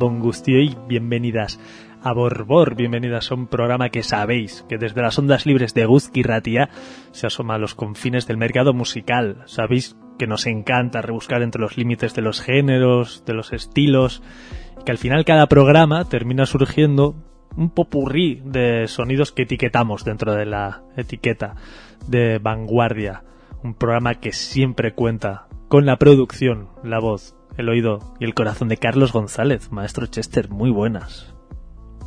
Gabón y bienvenidas a Borbor, bienvenidas a un programa que sabéis que desde las ondas libres de Guzki Ratia se asoma a los confines del mercado musical. Sabéis que nos encanta rebuscar entre los límites de los géneros, de los estilos, y que al final cada programa termina surgiendo un popurrí de sonidos que etiquetamos dentro de la etiqueta de vanguardia. Un programa que siempre cuenta con la producción, la voz, el oído y el corazón de Carlos González. Maestro Chester, muy buenas.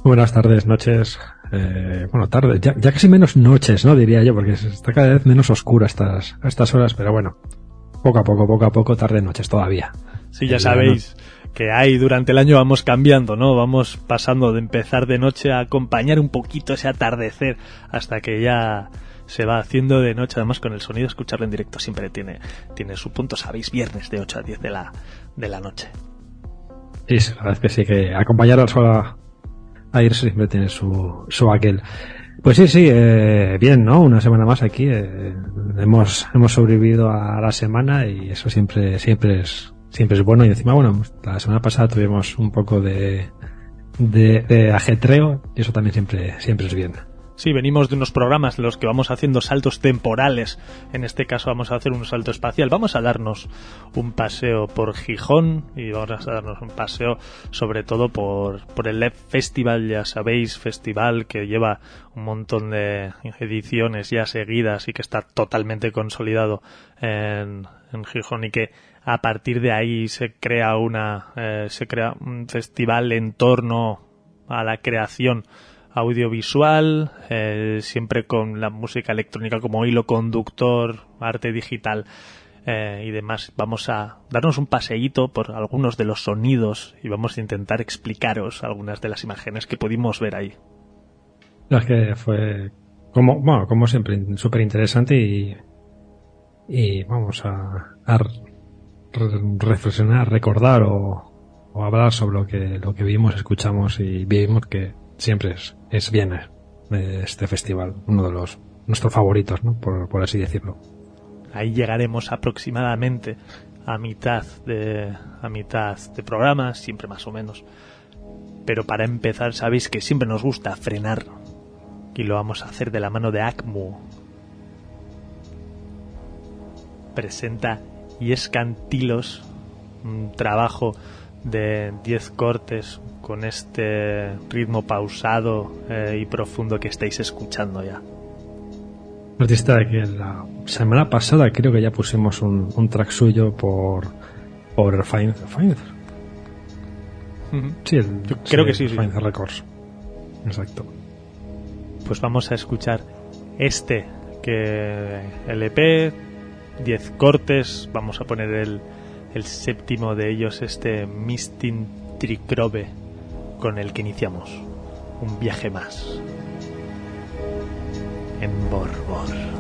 Buenas tardes, noches. Eh, bueno, tarde, ya, casi menos noches, ¿no? Diría yo, porque está cada vez menos oscura estas, estas horas, pero bueno, poco a poco, poco a poco, tarde, noches todavía. Sí, ya sabéis que hay durante el año vamos cambiando, ¿no? Vamos pasando de empezar de noche a acompañar un poquito ese atardecer hasta que ya se va haciendo de noche, además con el sonido, escucharlo en directo siempre tiene, tiene su punto, sabéis, viernes de 8 a 10 de la, de la noche. Sí, la verdad es que sí, que acompañar al sol a, ir siempre tiene su, su aquel. Pues sí, sí, eh, bien, ¿no? Una semana más aquí. Eh, hemos, hemos sobrevivido a la semana y eso siempre, siempre es, siempre es bueno. Y encima, bueno, la semana pasada tuvimos un poco de, de, de ajetreo y eso también siempre, siempre es bien. Sí, venimos de unos programas en los que vamos haciendo saltos temporales. En este caso vamos a hacer un salto espacial. Vamos a darnos un paseo por Gijón y vamos a darnos un paseo sobre todo por, por el LEP Festival, ya sabéis, festival que lleva un montón de ediciones ya seguidas y que está totalmente consolidado en, en Gijón y que a partir de ahí se crea una eh, se crea un festival en torno a la creación audiovisual, eh, siempre con la música electrónica como hilo conductor, arte digital eh, y demás. Vamos a darnos un paseíto por algunos de los sonidos y vamos a intentar explicaros algunas de las imágenes que pudimos ver ahí. es que fue, como, bueno, como siempre, súper interesante y, y vamos a, a reflexionar, recordar o, o hablar sobre lo que, lo que vimos, escuchamos y vimos que siempre es, es bien eh, este festival, uno de los nuestros favoritos, ¿no? por, así decirlo. Ahí llegaremos aproximadamente a mitad de a mitad de programa, siempre más o menos. Pero para empezar, sabéis que siempre nos gusta frenar y lo vamos a hacer de la mano de ACMU. Presenta y escantilos, un trabajo de 10 cortes, con este ritmo pausado eh, y profundo que estáis escuchando ya. Artista que la semana pasada creo que ya pusimos un, track suyo por por Find, Sí, Yo creo que sí, sí. Records. Exacto. Pues vamos a escuchar este que LP, 10 cortes, vamos a poner el, el séptimo de ellos, este Mistin Tricrobe con el que iniciamos un viaje más en Borbor.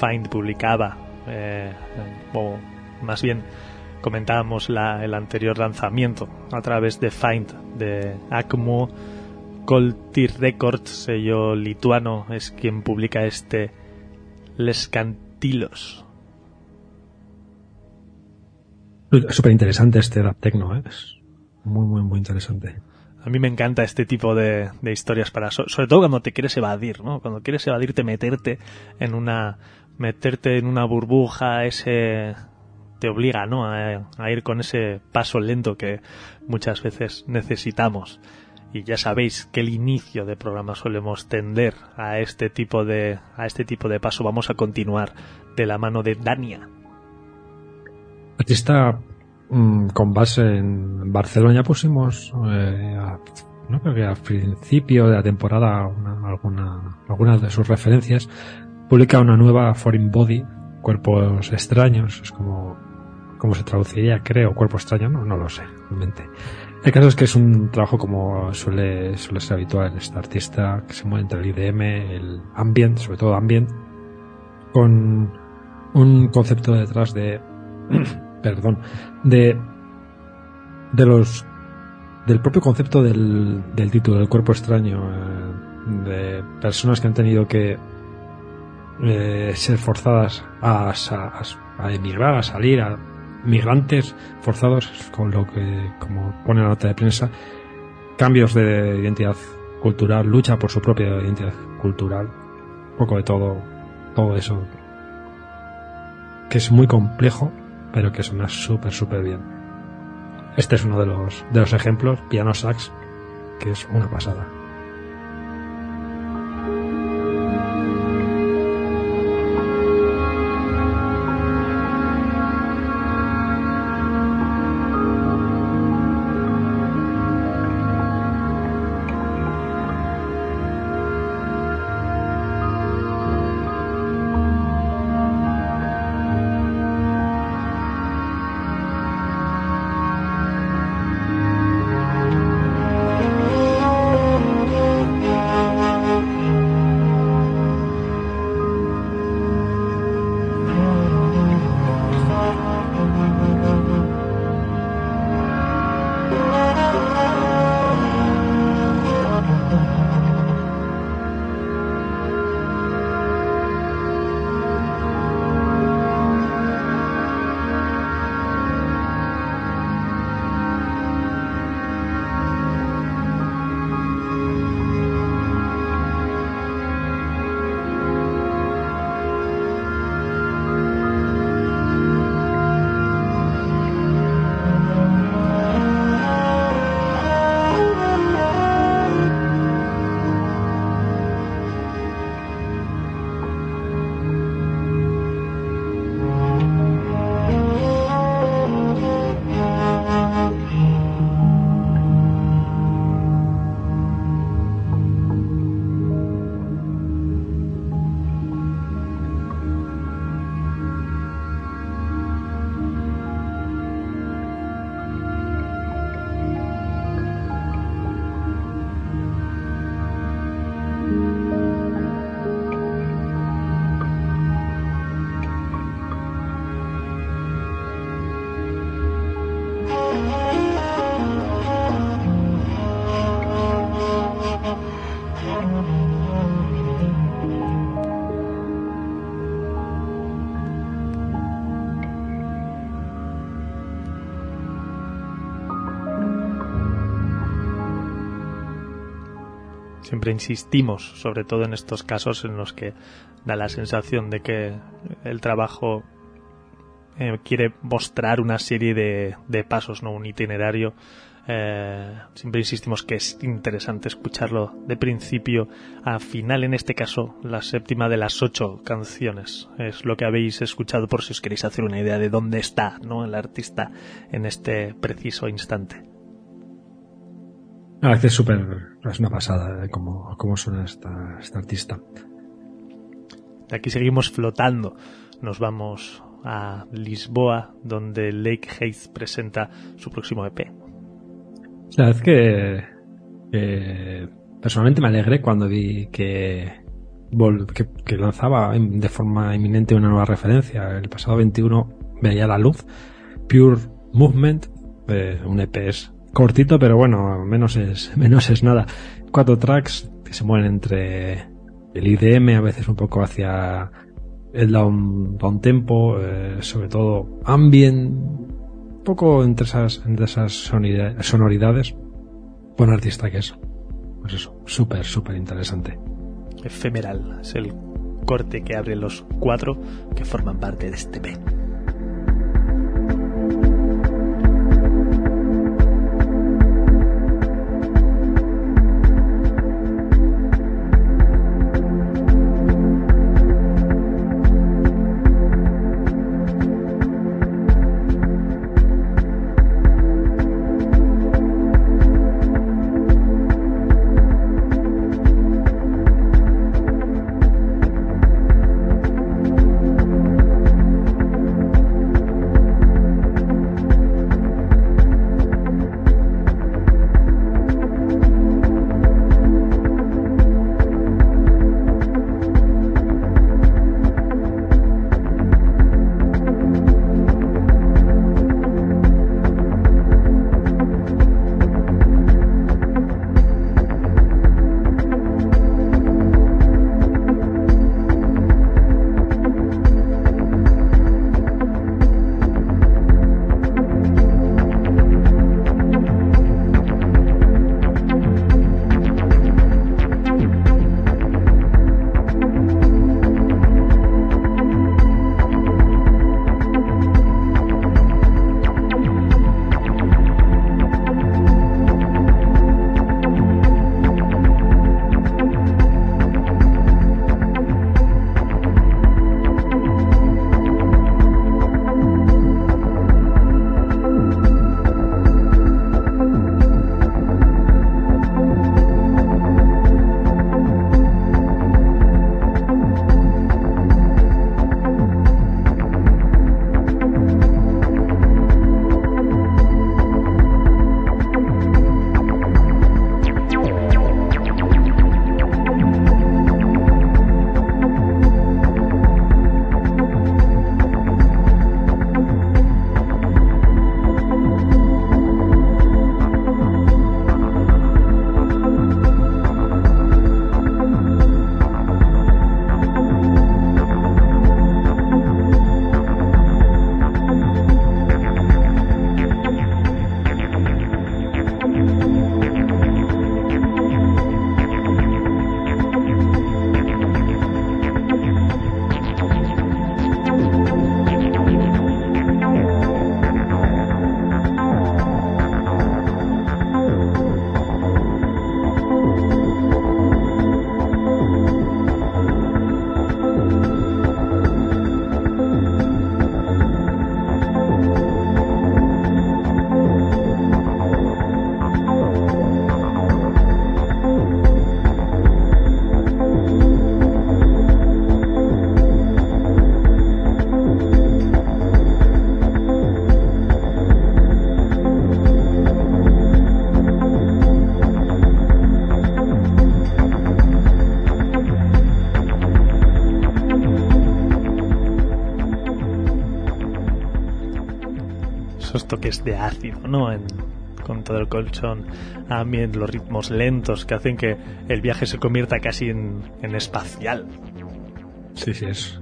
Find publicaba, eh, o más bien comentábamos la, el anterior lanzamiento a través de Find de Acmo Coltir Records, sello lituano, es quien publica este Les Cantilos. Súper interesante este rap techno, ¿eh? es muy, muy, muy interesante. A mí me encanta este tipo de, de historias para, sobre todo cuando te quieres evadir, ¿no? Cuando quieres evadirte, meterte en una, meterte en una burbuja, ese, te obliga, ¿no? A, a ir con ese paso lento que muchas veces necesitamos. Y ya sabéis que el inicio de programa solemos tender a este tipo de, a este tipo de paso. Vamos a continuar de la mano de Dania. Artista mmm, con base en Barcelona pusimos, eh, a, no creo que al principio de la temporada una, alguna, algunas de sus referencias. Publica una nueva Foreign Body, Cuerpos Extraños, es como, como se traduciría, creo, Cuerpo Extraño, no, no lo sé, realmente. El caso es que es un trabajo como suele, suele ser habitual en este artista que se mueve entre el IDM, el ambient, sobre todo ambient, con un concepto detrás de, perdón, de, de los, del propio concepto del, del título, del cuerpo extraño, eh, de personas que han tenido que eh, ser forzadas a, emigrar, a salir, a migrantes forzados, con lo que, como pone la nota de prensa, cambios de identidad cultural, lucha por su propia identidad cultural, un poco de todo, todo eso, que es muy complejo, pero que suena súper, súper bien. Este es uno de los, de los ejemplos, piano sax, que es una pasada. Siempre insistimos, sobre todo en estos casos en los que da la sensación de que el trabajo eh, quiere mostrar una serie de, pasos, no un itinerario. Eh, siempre insistimos que es interesante escucharlo de principio a final, en este caso, la séptima de las ocho canciones. Es lo que habéis escuchado por si os queréis hacer una idea de dónde está ¿no? el artista en este preciso instante. Ah, es súper, es una pasada eh, cómo, cómo suena esta, esta artista. De aquí seguimos flotando. Nos vamos a Lisboa, donde Lake Hayes presenta su próximo EP. La verdad es que, que personalmente me alegré cuando vi que, que, lanzaba de forma inminente una nueva referencia. El pasado 21 veía la luz. Pure Movement, eh, un EPS cortito, pero bueno, menos es, menos es nada. Cuatro tracks que se mueven entre el IDM, a veces un poco hacia el down, tempo, eh, sobre todo ambient, un poco entre esas, entre esas sonoridades. Buen artista que es. Pues eso, súper, súper interesante. Efemeral es el corte que abre los cuatro que forman parte de este P. de ácido, ¿no? con todo el colchón, también los ritmos lentos que hacen que el viaje se convierta casi en, espacial. Sí, sí, es,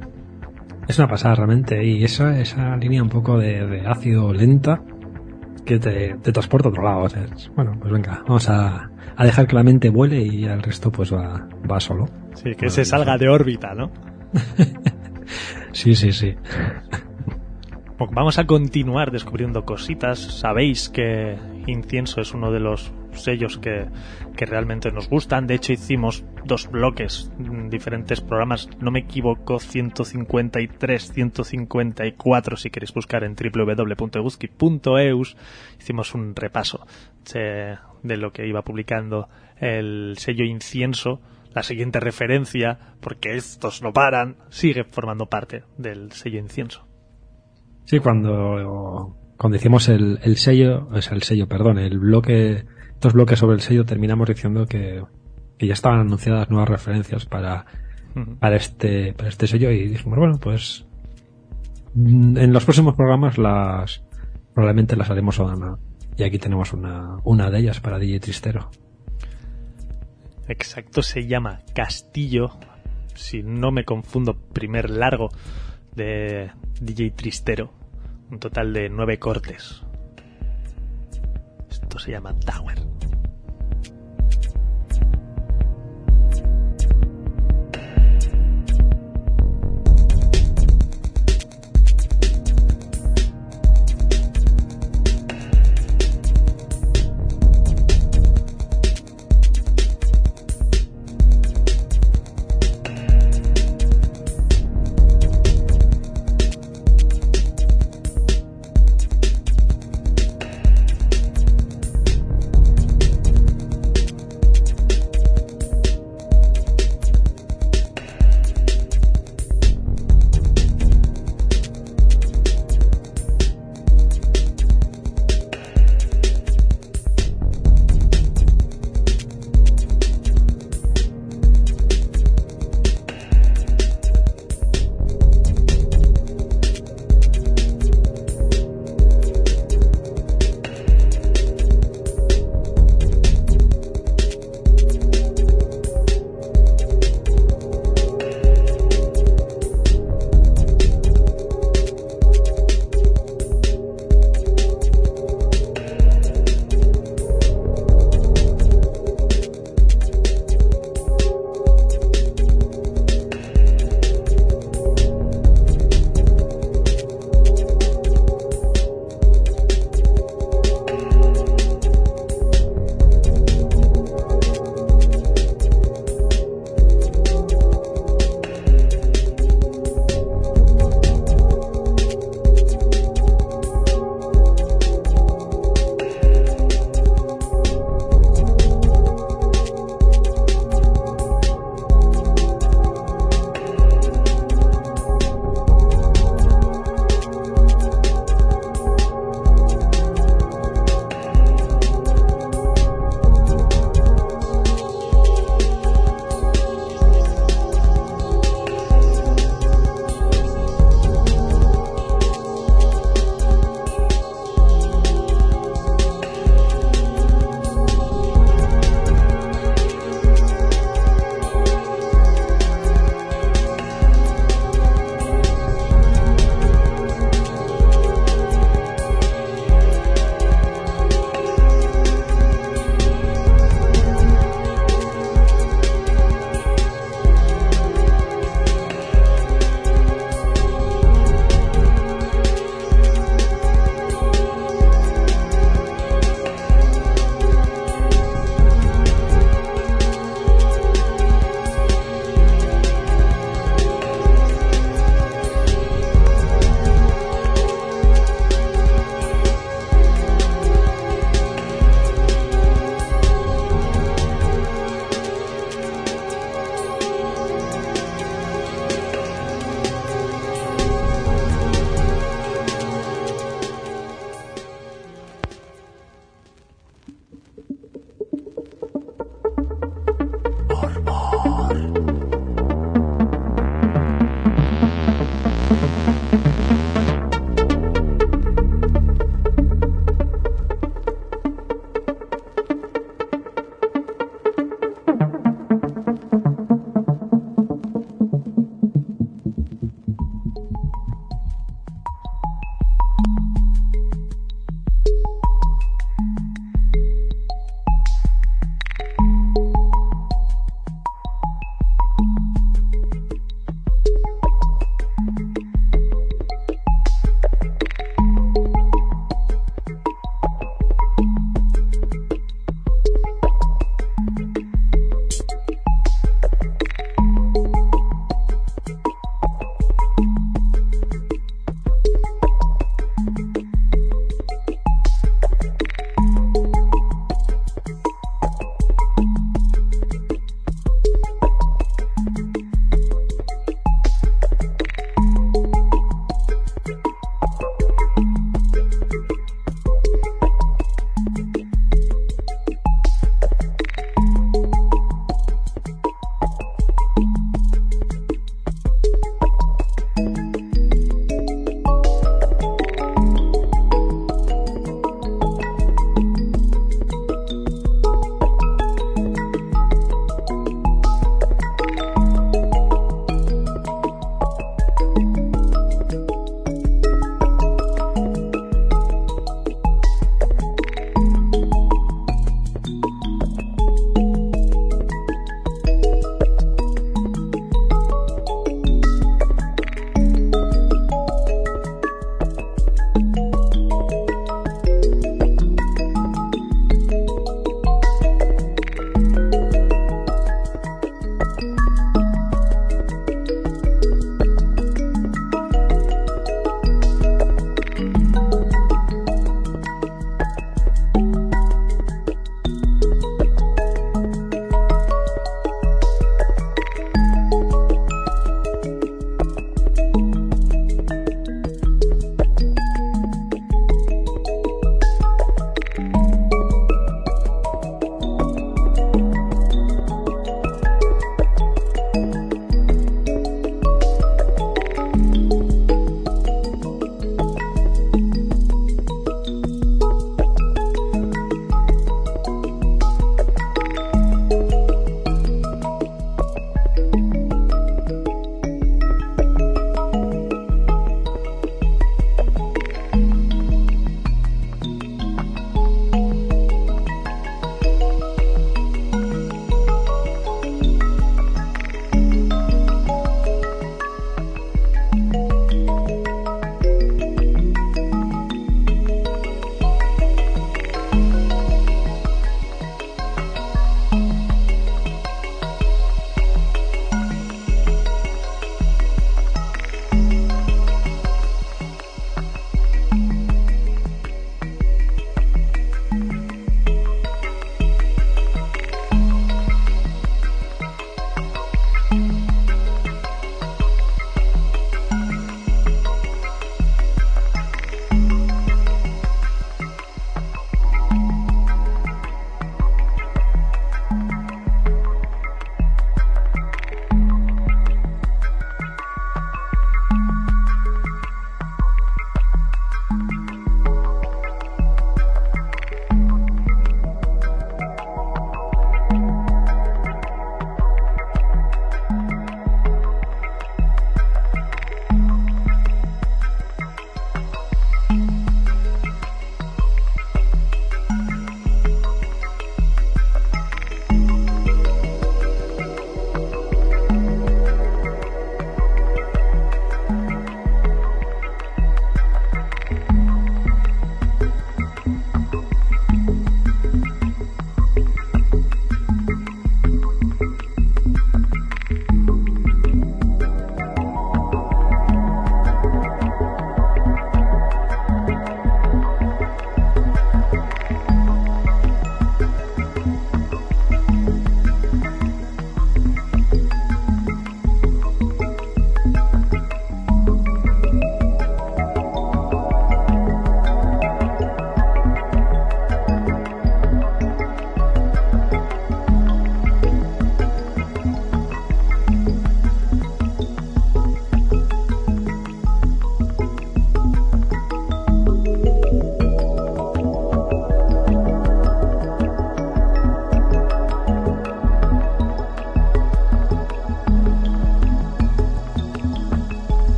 es una pasada realmente. Y esa, esa línea un poco de, ácido lenta que te, transporta a otro lado. bueno, pues venga, vamos a, dejar que la mente vuele y el resto pues va, va solo. Sí, que se salga de órbita, ¿no? sí, sí, sí. Vamos a continuar descubriendo cositas. Sabéis que Incienso es uno de los sellos que, realmente nos gustan. De hecho, hicimos dos bloques, diferentes programas. No me equivoco, 153, 154, si queréis buscar en www.eguzki.eus. Hicimos un repaso de lo que iba publicando el sello Incienso. La siguiente referencia, porque estos no paran, sigue formando parte del sello Incienso. Sí, cuando, cuando hicimos el, el sello, o sea, el sello, perdón, el bloque, dos bloques sobre el sello, terminamos diciendo que, que ya estaban anunciadas nuevas referencias para para este, para este sello y dijimos, bueno, pues mm, en los próximos programas las probablemente las haremos a y aquí tenemos una, una de ellas para DJ Tristero. Exacto, se llama Castillo, si no me confundo, primer largo de DJ Tristero, un total de nueve cortes. Esto se llama Tower.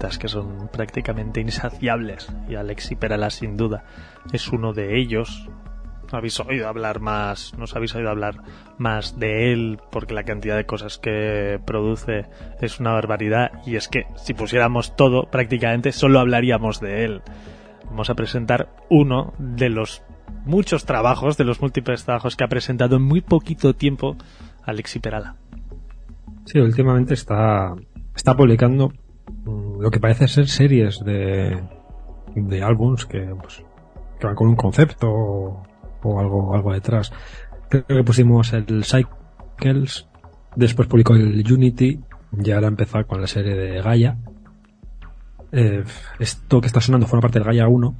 Que son prácticamente insaciables y Alexi Perala sin duda es uno de ellos. Habéis oído hablar más, nos habéis oído hablar más de él porque la cantidad de cosas que produce es una barbaridad y es que si pusiéramos todo prácticamente solo hablaríamos de él. Vamos a presentar uno de los muchos trabajos, de los múltiples trabajos que ha presentado en muy poquito tiempo Alexi Perala. Sí, últimamente está, está publicando lo que parece ser series de, de álbums que, pues, que van con un concepto o, algo, algo detrás. Creo que pusimos el Cycles, después publicó el Unity y ahora empezó con la serie de Gaia. Eh, esto que está sonando forma parte del Gaia 1,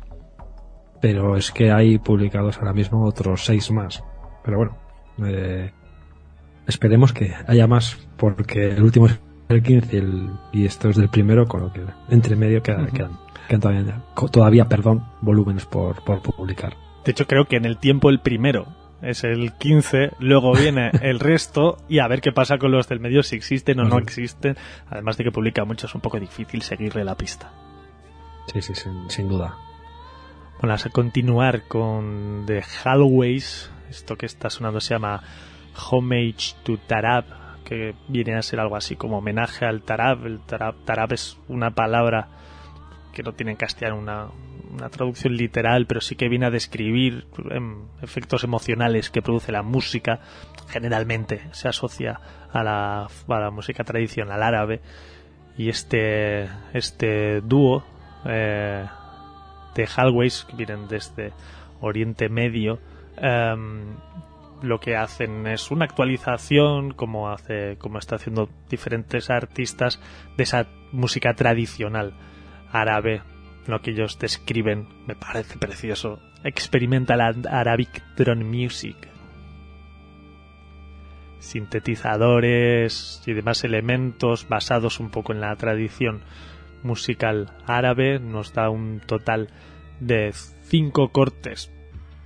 pero es que hay publicados ahora mismo otros seis más. Pero bueno, eh, esperemos que haya más, porque el último el 15 y, esto es del primero, con lo que entre medio quedan, todavía, todavía, perdón, volúmenes por, por publicar. De hecho, creo que en el tiempo el primero es el 15, luego viene el resto y a ver qué pasa con los del medio, si existen o no existen. Además de que publica mucho, es un poco difícil seguirle la pista. Sí, sí, sin, duda. Bueno, a continuar con The Hallways. Esto que está sonando se llama Homage to Tarab, que viene a ser algo así como homenaje al Tarab. El Tarab, tarab es una palabra que no tiene en castellano una, una traducción literal, pero sí que viene a describir em, efectos emocionales que produce la música. Generalmente se asocia a la, a la música tradicional árabe. Y este, este dúo eh, de Hallways, que vienen desde Oriente Medio, em, lo que hacen es una actualización, como hace, como está haciendo diferentes artistas, de esa música tradicional árabe lo que ellos describen me parece precioso. Experimental Arabic Drone Music. Sintetizadores y demás elementos basados un poco en la tradición musical árabe nos da un total de cinco cortes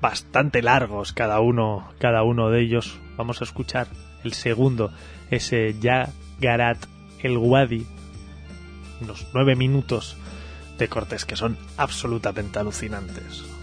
bastante largos cada uno cada uno de ellos vamos a escuchar el segundo ese Ya Garat el Wadi unos nueve minutos de cortes que son absolutamente alucinantes.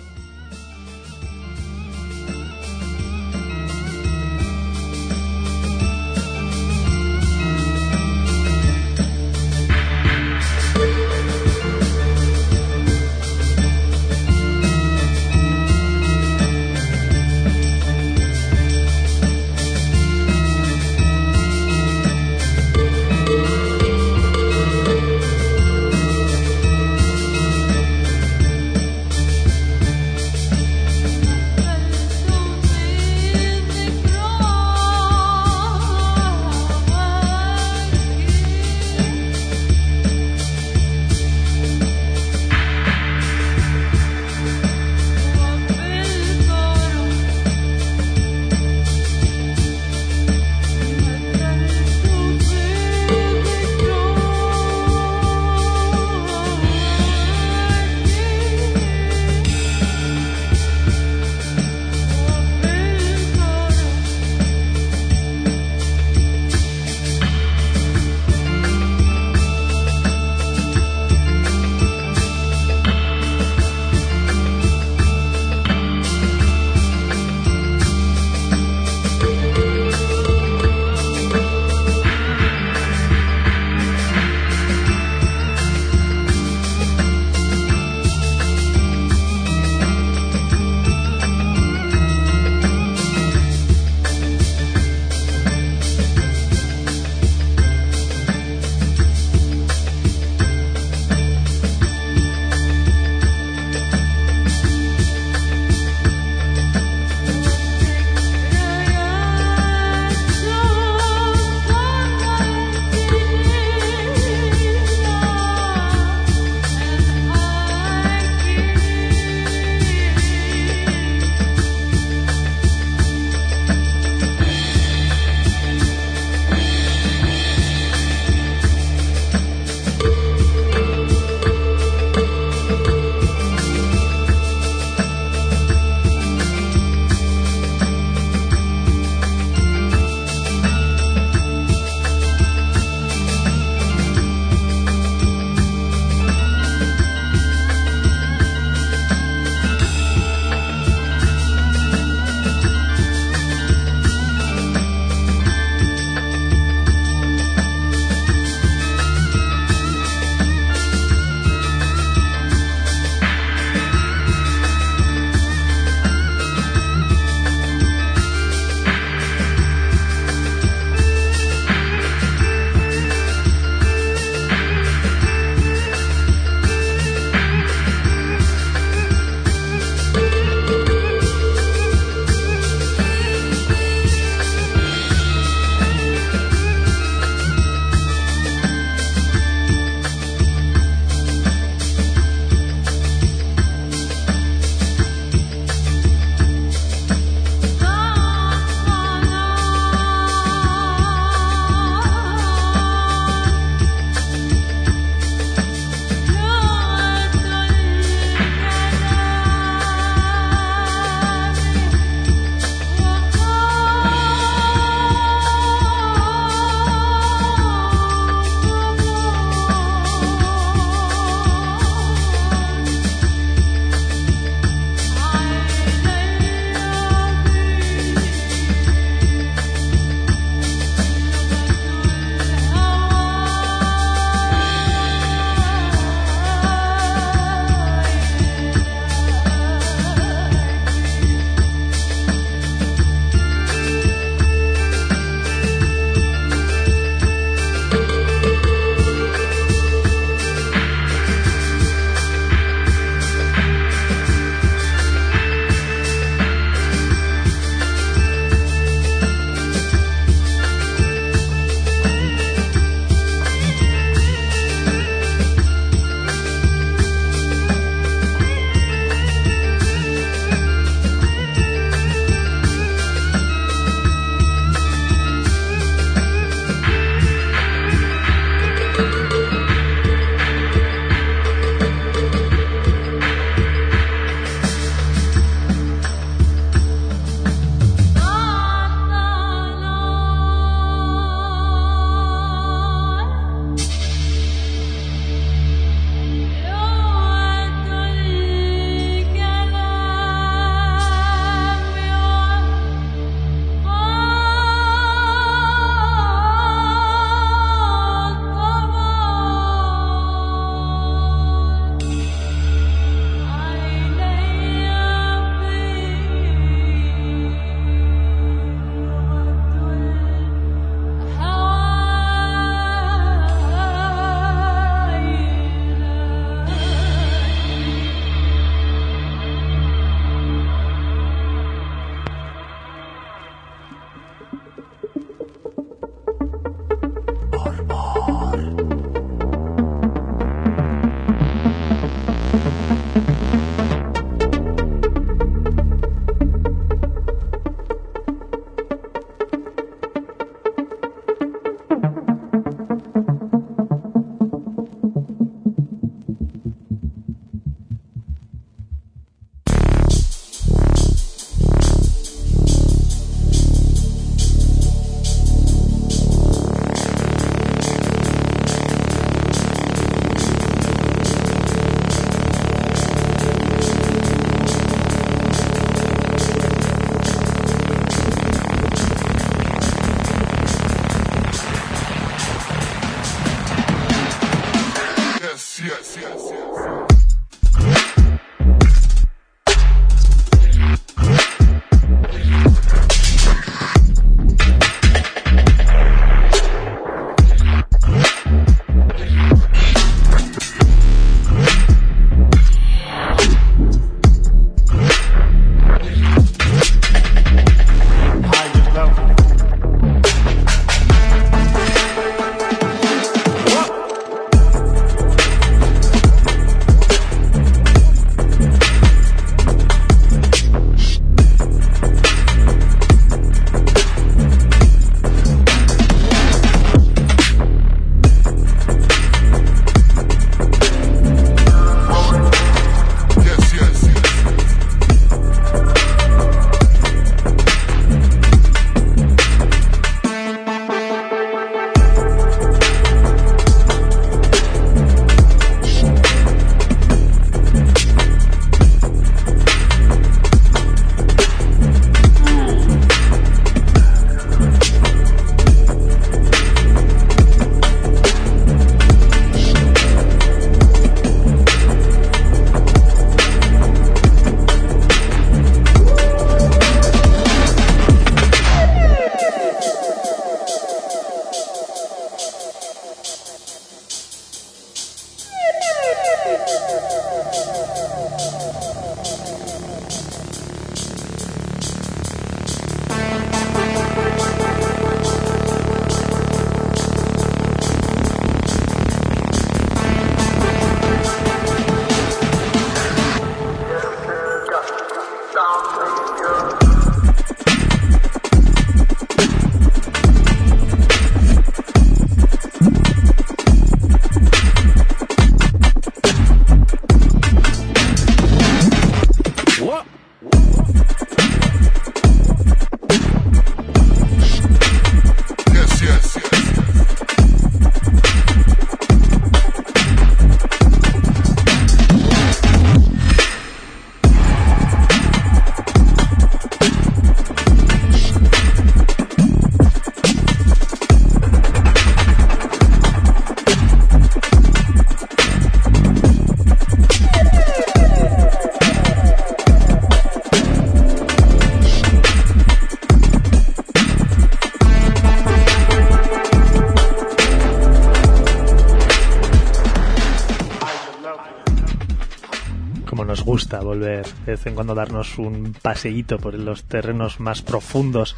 Volver de vez en cuando darnos un paseíto por los terrenos más profundos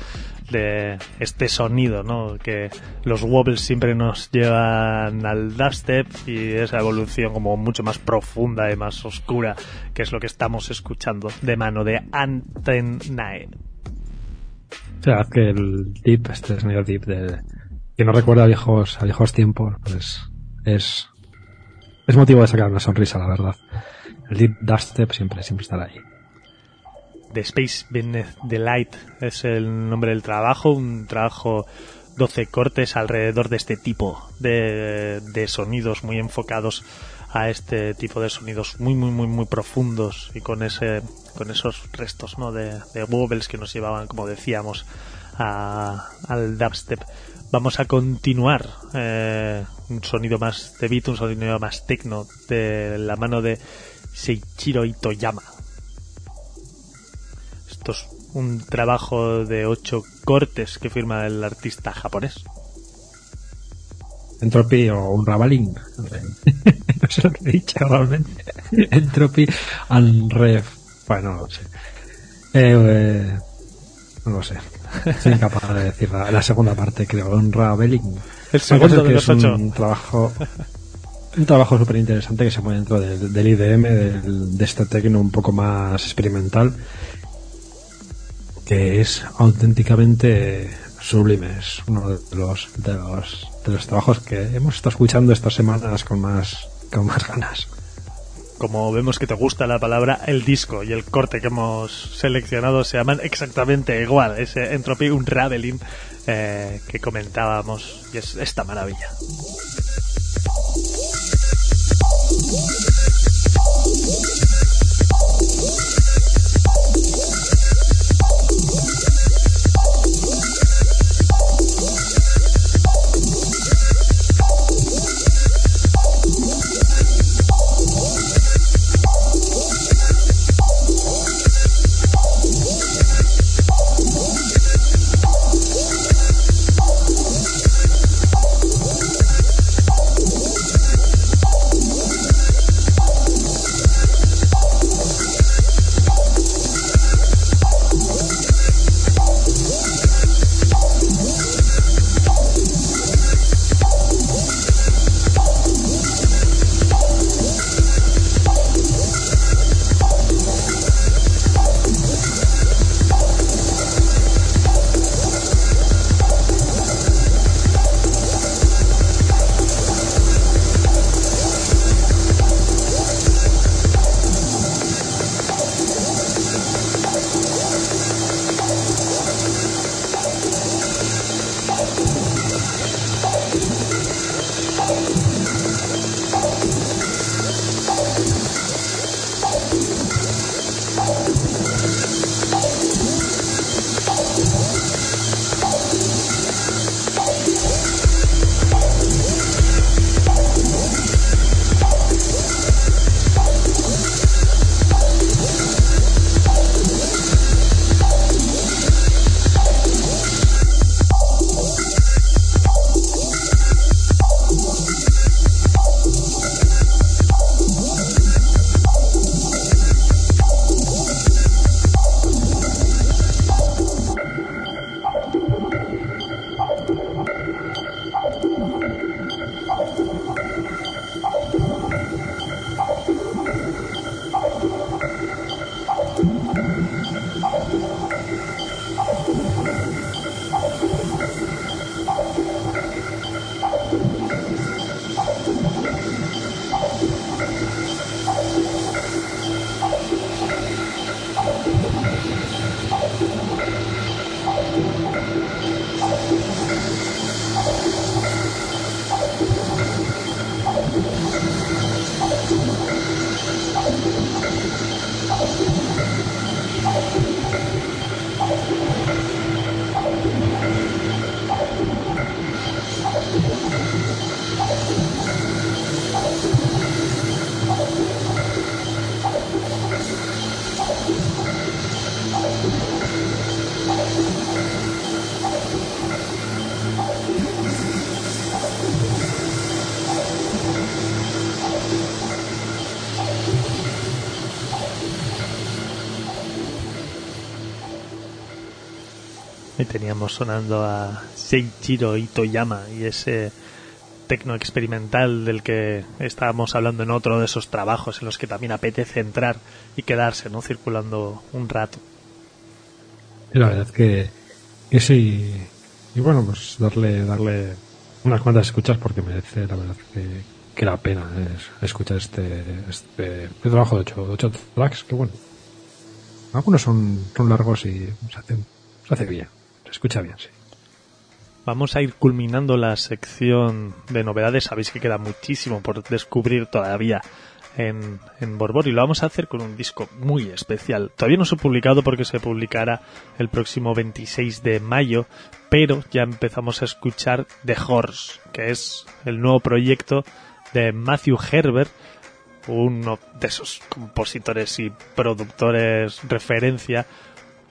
de este sonido, ¿no? Que los wobbles siempre nos llevan al dubstep y esa evolución como mucho más profunda y más oscura, que es lo que estamos escuchando de mano de Antennae. O sea, que el deep, este sonido deep de, que no recuerda a viejos, a tiempos, pues es, es motivo de sacar una sonrisa, la verdad. El deep dubstep siempre, siempre estará ahí. The Space Beneath the Light es el nombre del trabajo, un trabajo 12 cortes alrededor de este tipo de, de sonidos muy enfocados a este tipo de sonidos muy muy muy muy profundos y con ese con esos restos ¿no? de, de wobbles que nos llevaban como decíamos a, al dubstep vamos a continuar eh, un sonido más de beat un sonido más techno de la mano de Seichiro Itoyama esto es un trabajo de ocho cortes que firma el artista japonés Entropy o un Rabalín. no sé lo que he dicho realmente. Entropy and Ref. Bueno, no lo sé. Eh, eh, no lo sé. Soy incapaz de decir la, la segunda parte, creo. Un Rabalín. el segundo de los ocho un trabajo un trabajo súper interesante que se pone dentro del, IDM, del- de este tecno un poco más experimental, que es auténticamente sublime. Es uno de los, de los, de los trabajos que hemos estado escuchando estas semanas con más, con más ganas. como vemos que te gusta la palabra, el disco y el corte que hemos seleccionado se llaman exactamente igual. Ese Entropy Unraveling eh, que comentábamos. Y es esta maravilla. Y teníamos sonando a Seiichiro Itoyama y ese tecno experimental del que estábamos hablando en otro de esos trabajos en los que también apetece entrar y quedarse, ¿no? Circulando un rato. la verdad que, que sí. Y bueno, pues darle, darle unas cuantas escuchas porque merece la verdad que, que la pena es escuchar este, este, este trabajo de ocho, ocho tracks que bueno. Algunos son, son largos y se hace, se hace bien, se escucha bien, sí. Vamos a ir culminando la sección de novedades. Sabéis que queda muchísimo por descubrir todavía en, en Borbor y lo vamos a hacer con un disco muy especial. Todavía no se ha publicado porque se publicará el próximo 26 de mayo, pero ya empezamos a escuchar The Horse, que es el nuevo proyecto de Matthew Herbert, uno de esos compositores y productores referencia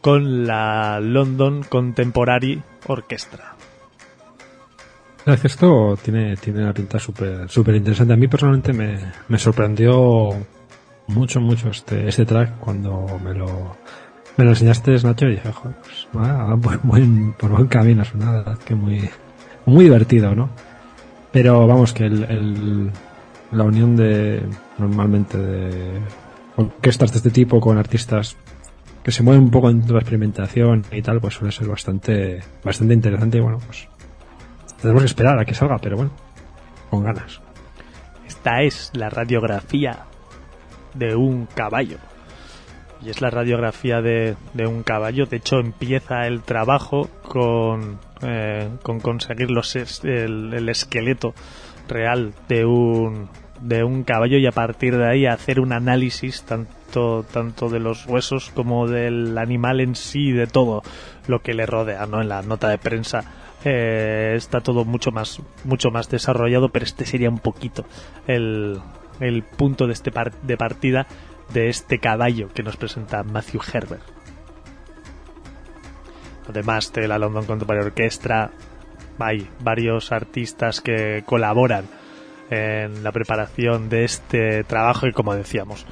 con la London Contemporary Orchestra. Esto tiene, tiene una pinta súper interesante. A mí personalmente me, me sorprendió mucho, mucho este, este track cuando me lo, me lo enseñaste, Nacho, y dije, joder, pues va por buen, por buen camino, es una verdad que muy, muy divertido, ¿no? Pero vamos, que el, el, la unión de, normalmente de orquestas de este tipo con artistas que se mueven un poco en tu experimentación y tal, pues suele ser bastante, bastante interesante y bueno, pues tenemos que esperar a que salga, pero bueno, con ganas. Esta es la radiografía de un caballo. Y es la radiografía de, de un caballo. De hecho, empieza el trabajo con, eh, con conseguir los, el, el esqueleto real de un, de un caballo y a partir de ahí hacer un análisis tanto, tanto de los huesos como del animal en sí, de todo lo que le rodea, ¿no? En la nota de prensa eh, está todo mucho más, mucho más desarrollado, pero este sería un poquito el, el punto de, este par de partida de este caballo que nos presenta Matthew Herbert. Además de la London Contemporary Orchestra, hay varios artistas que colaboran en la preparación de este trabajo y como decíamos,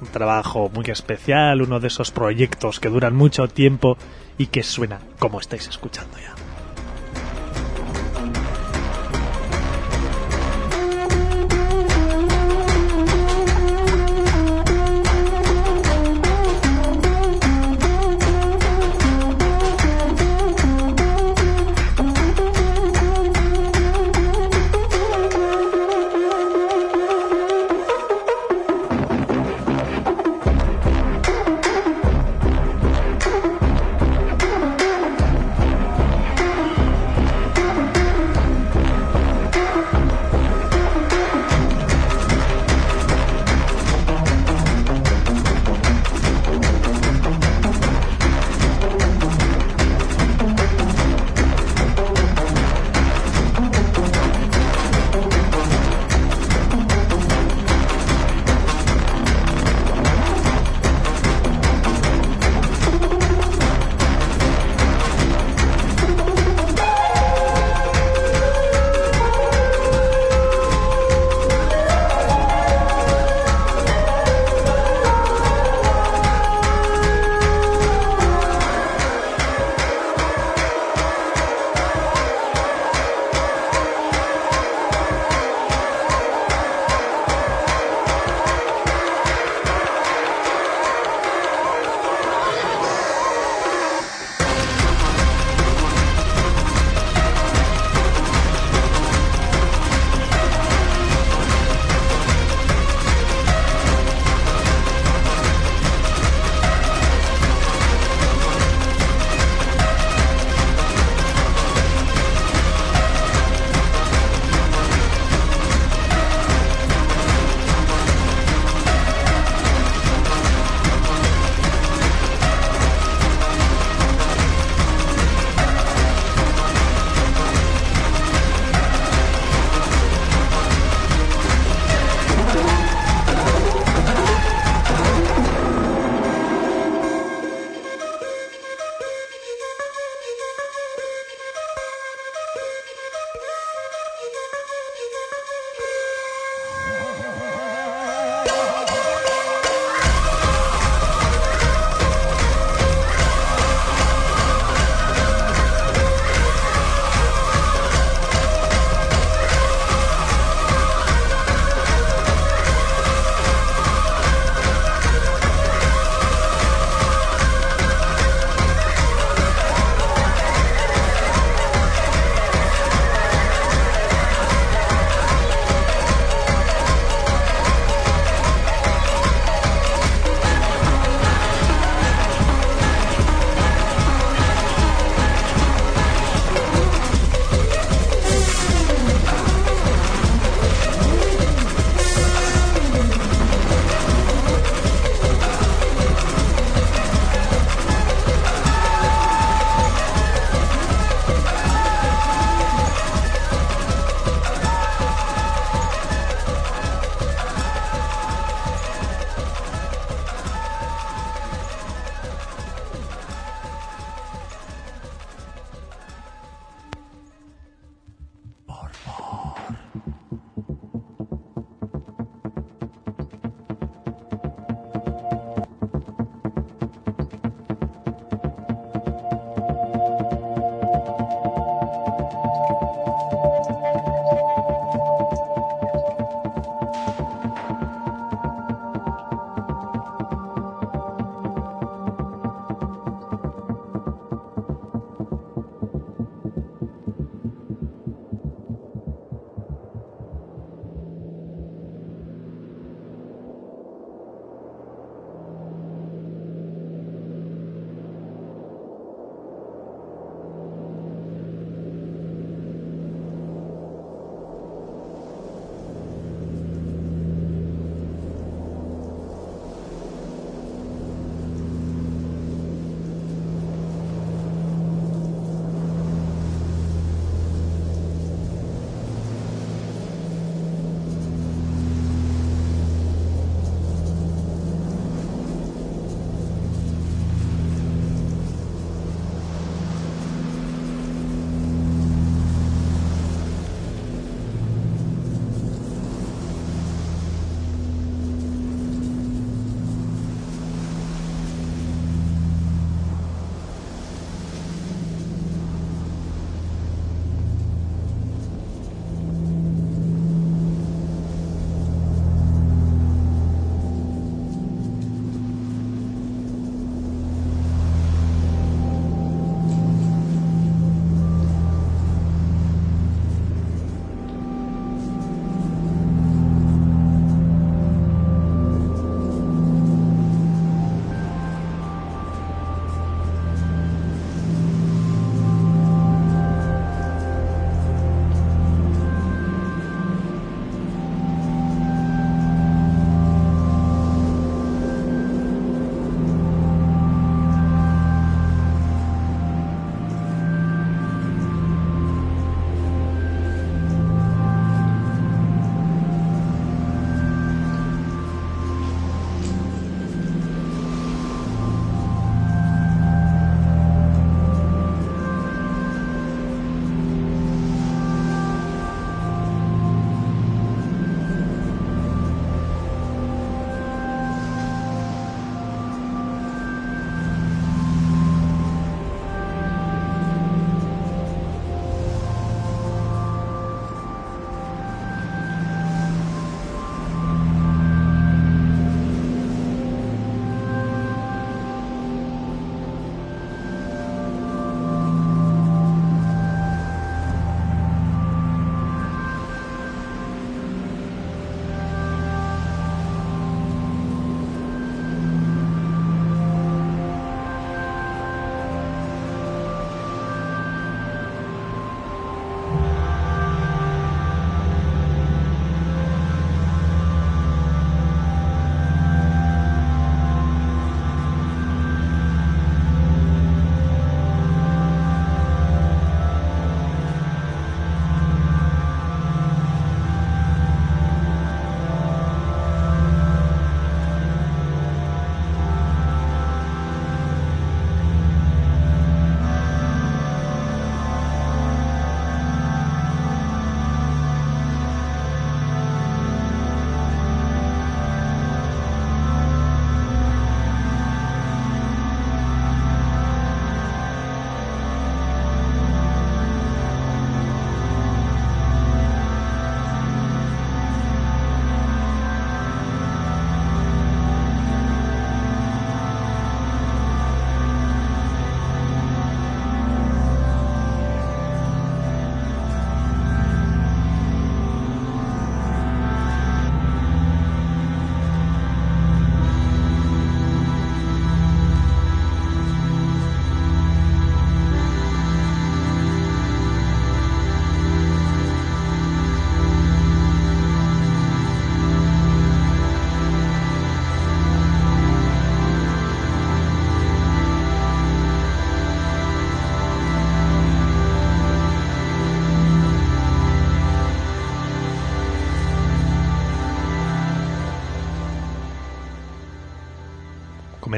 un trabajo muy especial, uno de esos proyectos que duran mucho tiempo y que suena como estáis escuchando ya.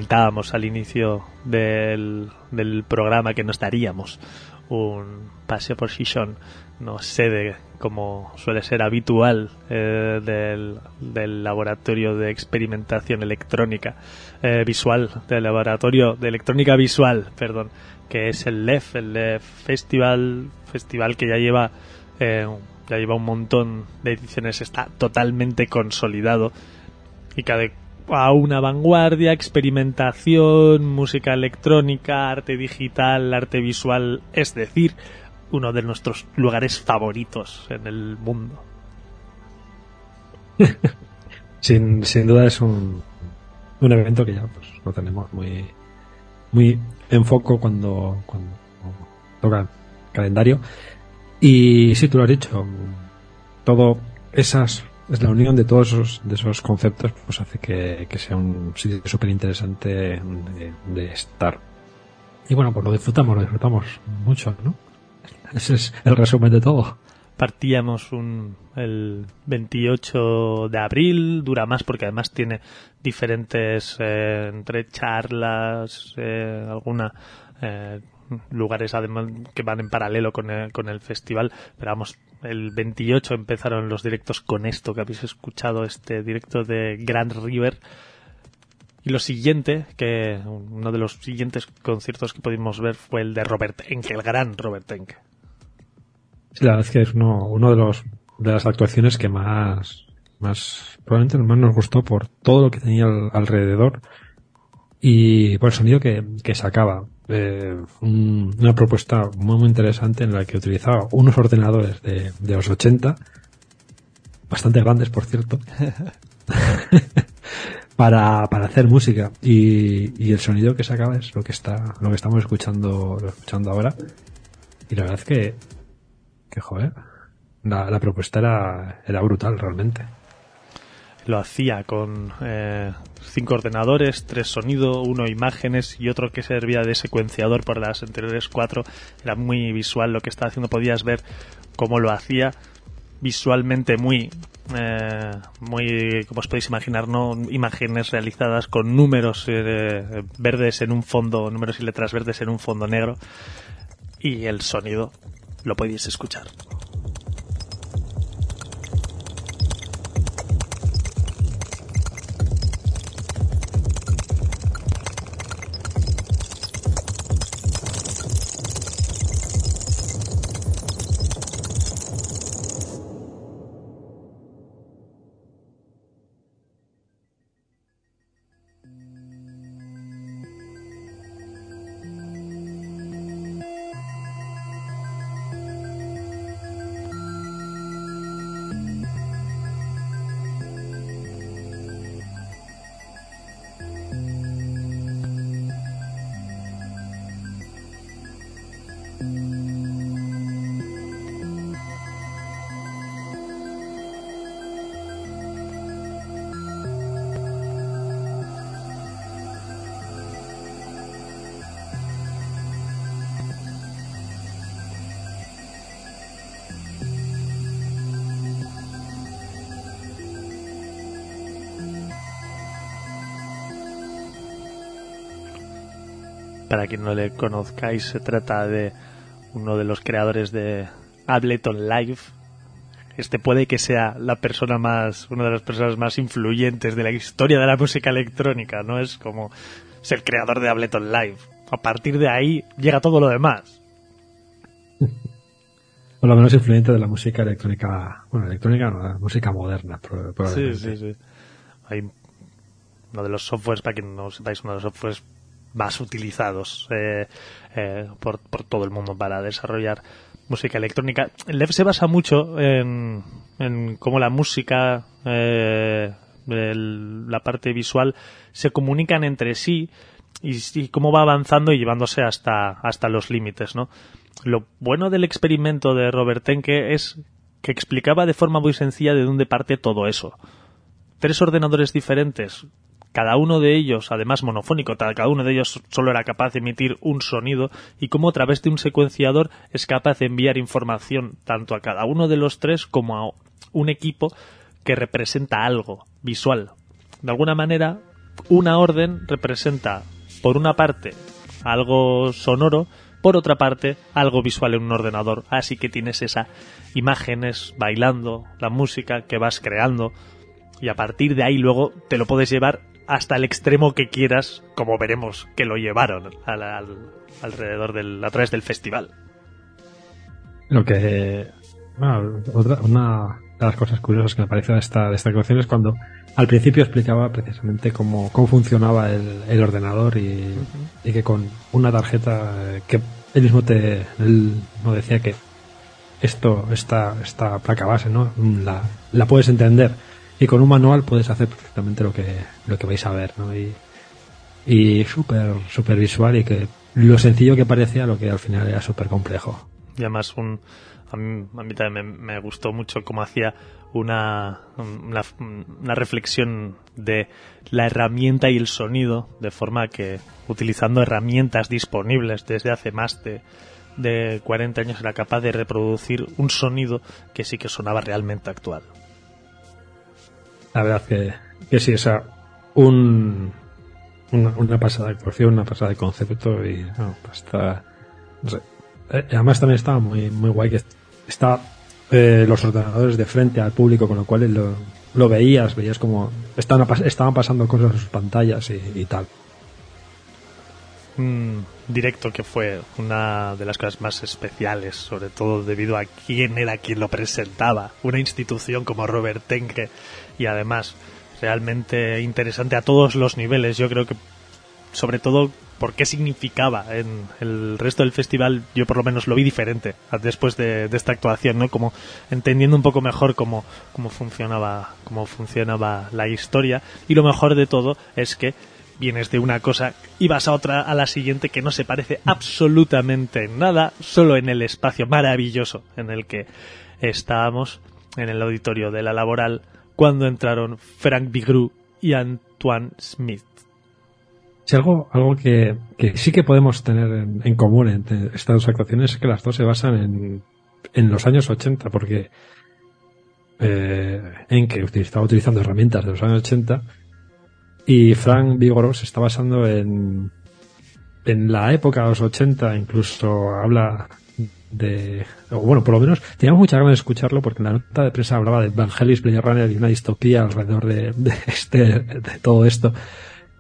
Comentábamos al inicio del, del programa que nos daríamos un paseo por Shishon, no sede como suele ser habitual eh, del, del, laboratorio de experimentación electrónica eh, visual, del laboratorio de electrónica visual, perdón, que es el LEF, el LEF Festival, festival que ya lleva eh, ya lleva un montón de ediciones, está totalmente consolidado y que a una vanguardia, experimentación, música electrónica, arte digital, arte visual, es decir, uno de nuestros lugares favoritos en el mundo. sin, sin duda es un, un evento que ya pues lo tenemos muy muy en foco cuando, cuando toca calendario. Y sí, tú lo has dicho, todo esas es la unión de todos esos, de esos conceptos pues hace que, sea un sitio súper interesante de, estar. Y bueno, pues lo disfrutamos, lo disfrutamos mucho, ¿no? Ese es el resumen de todo. Partíamos un, el 28 de abril, dura más porque además tiene diferentes eh, entre charlas, eh, alguna eh, lugares que van en paralelo con el, con el festival, pero vamos, el 28 empezaron los directos con esto que habéis escuchado, este directo de Grand River. Y lo siguiente, que uno de los siguientes conciertos que pudimos ver fue el de Robert Enke, el gran Robert Enke. Sí, la verdad es que es uno, uno de los de las actuaciones que más, más, probablemente más nos gustó por todo lo que tenía alrededor y por el sonido que, que sacaba. Eh, una propuesta muy, muy interesante en la que utilizaba unos ordenadores de, de los 80, bastante grandes por cierto, para, para hacer música y, y, el sonido que sacaba es lo que está, lo que estamos escuchando, escuchando ahora. Y la verdad es que, que joder, la, la propuesta era, era brutal realmente lo hacía con eh, cinco ordenadores, tres sonido, uno imágenes y otro que servía de secuenciador por las anteriores cuatro. Era muy visual lo que estaba haciendo, podías ver cómo lo hacía visualmente muy eh, muy como os podéis imaginar no imágenes realizadas con números eh, verdes en un fondo números y letras verdes en un fondo negro. Y el sonido lo podéis escuchar Para quien no le conozcáis, se trata de uno de los creadores de Ableton Live. Este puede que sea la persona más, una de las personas más influyentes de la historia de la música electrónica, ¿no? Es como ser el creador de Ableton Live. A partir de ahí llega todo lo demás. o lo menos influyente de la música electrónica, bueno, electrónica no, la música moderna, Sí, sí, sí. Hay uno de los softwares, para quien no sepáis, uno de los softwares más utilizados eh, eh, por, por, todo el mundo para desarrollar música electrónica. El Dev se basa mucho en, en cómo la música, eh, la parte visual, se comunican entre sí y, cómo va avanzando y llevándose hasta, hasta los límites, ¿no? Lo bueno del experimento de Robert Tenke es que explicaba de forma muy sencilla de dónde parte todo eso. Tres ordenadores diferentes cada uno de ellos, además monofónico, cada uno de ellos solo era capaz de emitir un sonido y cómo a través de un secuenciador es capaz de enviar información tanto a cada uno de los tres como a un equipo que representa algo visual. De alguna manera, una orden representa, por una parte, algo sonoro, por otra parte, algo visual en un ordenador. Así que tienes esas imágenes bailando, la música que vas creando, y a partir de ahí luego te lo puedes llevar hasta el extremo que quieras, como veremos que lo llevaron alrededor del, a través del festival. Lo que. otra, una de las cosas curiosas que me parece de esta, de esta actuación es cuando al principio explicaba precisamente cómo, cómo funcionaba el, ordenador y, que con una tarjeta eh, que él mismo te él decía que esto esta esta placa base no la, la puedes entender y con un manual puedes hacer perfectamente lo que lo que vais a ver no y y súper super visual y que lo sencillo que parecía lo que al final era súper complejo y además un a mí, también me, gustó mucho cómo hacía una, una, reflexión de la herramienta y el sonido, de forma que utilizando herramientas disponibles desde hace más de, de 40 años era capaz de reproducir un sonido que sí que sonaba realmente actual. La verdad que, que sí, esa un, una, pasada de actuación, una pasada de concepto y hasta, eh, además también estaba muy, muy guay que está eh, los ordenadores de frente al público, con lo cual lo, lo veías, veías como estaban, estaban pasando cosas en sus pantallas y, tal. Un directo que fue una de las cosas más especiales, sobre todo debido a quién era quien lo presentaba. Una institución como Robert Tenke y además realmente interesante a todos los niveles. Yo creo que sobre todo por qué significaba en el resto del festival, yo por lo menos lo vi diferente después de, esta actuación, ¿no? Como entendiendo un poco mejor cómo, cómo funcionaba, cómo funcionaba la historia. Y lo mejor de todo es que vienes de una cosa y vas a otra, a la siguiente, que no se parece absolutamente nada, solo en el espacio maravilloso en el que estábamos, en el auditorio de la laboral, cuando entraron Frank Bigru y Antoine Smith. Algo, algo que, sí que podemos tener en, común entre estas dos actuaciones es que las dos se basan en, en los años 80, porque eh, en que estaba utilizando herramientas de los años 80 y Frank Vigoro se está basando en, en la época de los 80, incluso habla de, bueno, por lo menos teníamos mucha ganas de escucharlo porque en la nota de prensa hablaba de Evangelis Blade Runner y una distopía alrededor de, de, este, de todo esto.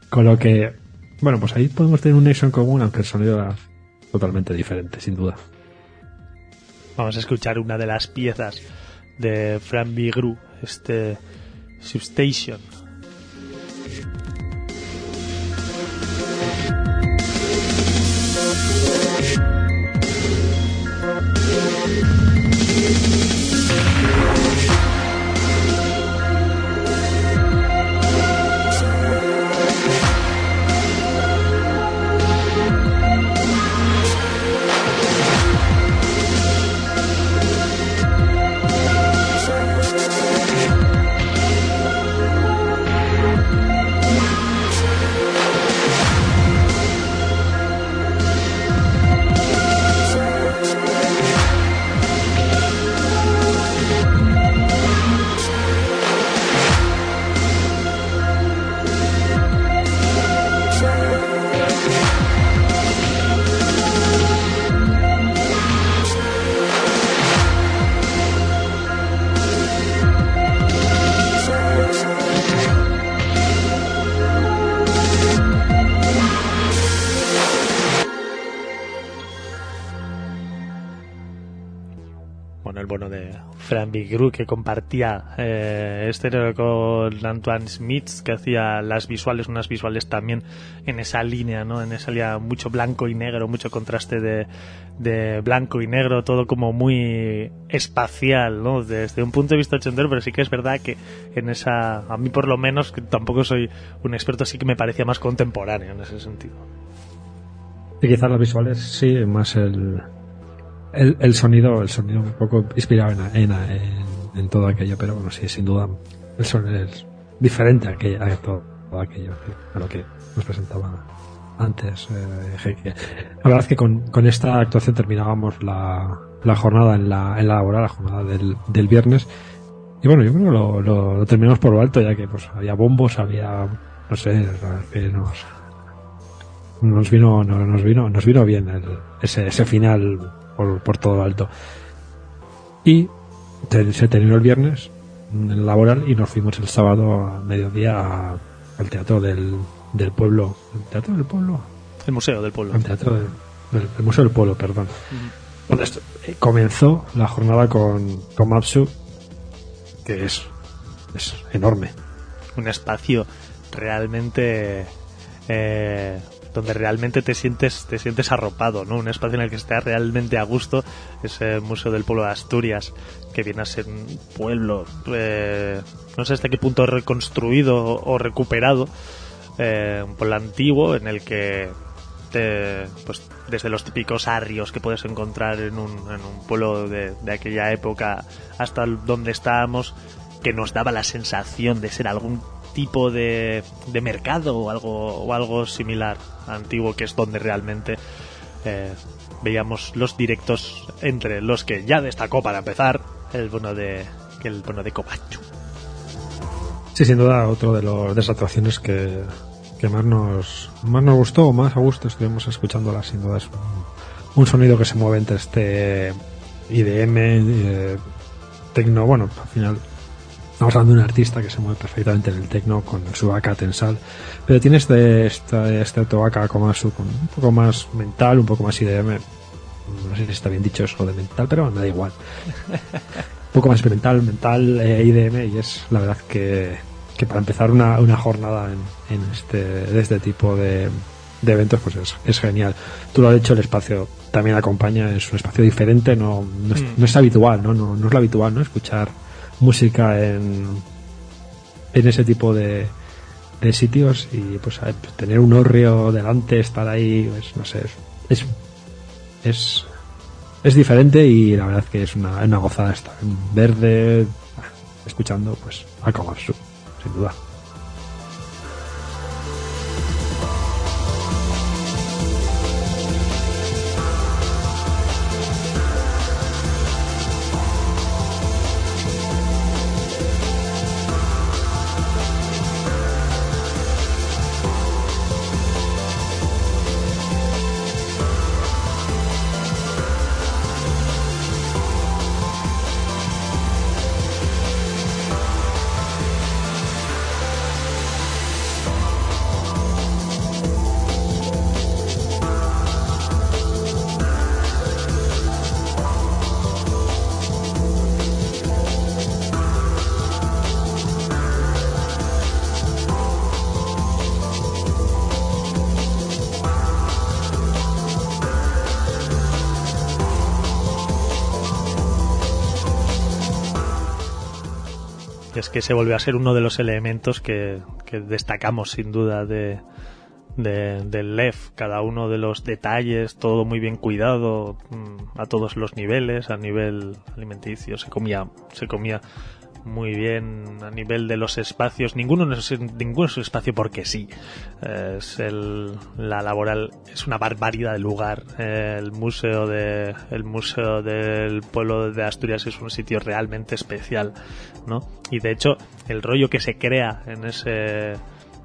Con lo que bueno, pues ahí podemos tener un nexo en común, aunque el sonido era totalmente diferente, sin duda. Vamos a escuchar una de las piezas de Fran Bigru, este Substation. Bigru que compartía eh, este con Antoine Smith que hacía las visuales, unas visuales también en esa línea, ¿no? En esa línea mucho blanco y negro, mucho contraste de, de blanco y negro, todo como muy espacial, ¿no? Desde un punto de vista ochentero, pero sí que es verdad que en esa, a mí por lo menos, que tampoco soy un experto, sí que me parecía más contemporáneo en ese sentido. Y quizás las visuales sí, más el, el, sonido, el sonido un poco inspirado en, en, todo aquello, pero bueno, sí, sin duda, el sonido es diferente a, aquello, a todo, aquello, a lo que nos presentaba antes. Eh, la verdad es que con, con esta actuación terminábamos la, la jornada en la, en la hora, la jornada del, del viernes. Y bueno, yo creo que lo, lo, terminamos por lo alto, ya que pues había bombos, había no sé, que nos, nos vino, nos vino, nos vino bien ese, ese final por, por todo lo alto. Y se terminó el viernes el laboral y nos fuimos el sábado a mediodía al teatro del, del pueblo. ¿El teatro del pueblo? El museo del pueblo. El teatro del, el museo del pueblo, perdón. Eh, comenzó la jornada con, con Mapsu, que es, es enorme. Un espacio realmente eh, donde realmente te sientes te sientes arropado, ¿no? Un espacio en el que estás realmente a gusto, ese Museo del Pueblo de Asturias, que viene a ser un pueblo, eh, no sé hasta qué punto reconstruido o recuperado, eh, un pueblo antiguo en el que pues desde los típicos arrios que puedes encontrar en un, en un pueblo de, de aquella época hasta donde estábamos, que nos daba la sensación de ser algún tipo de, de mercado o algo, o algo similar antiguo, que es donde realmente eh, veíamos los directos entre los que ya destacó para empezar el bono de el bono de Copachu. Sí, sin duda otro de, las actuaciones que, que más nos más nos gustó o más a gusto estuvimos escuchándola sin duda es un, sonido que se mueve entre este IDM eh, tecno bueno al final Estamos hablando de un artista que se mueve perfectamente en el techno con su AK tensal, pero tiene este, este, este AK como un poco más mental, un poco más IDM. No sé si está bien dicho eso de mental, pero me da igual. un poco más experimental, mental, eh, IDM, y es la verdad que, que para empezar una, una jornada en, en este, de este tipo de, de eventos, pues es, es, genial. Tú lo has dicho, el espacio también acompaña, es un espacio diferente, no, no, es, mm. no es habitual, ¿no? ¿no? No es lo habitual, ¿no? Escuchar música en, en ese tipo de, de sitios y pues tener un horrio delante, estar ahí, pues no sé, es, es, es diferente y la verdad que es una, una gozada estar en verde, escuchando pues a su sin duda. Que se vuelve a ser uno de los elementos que, destacamos sin duda de, del LEF, cada uno de los detalles, todo muy bien cuidado mm, a todos los niveles, a nivel alimenticio, se comía, se comía muy bien a nivel de los espacios. Ninguno es, ninguno es un espacio porque sí. Es el, la laboral es una barbaridad de lugar. El museo de el museo del pueblo de Asturias es un sitio realmente especial, ¿no? Y de hecho el rollo que se crea en ese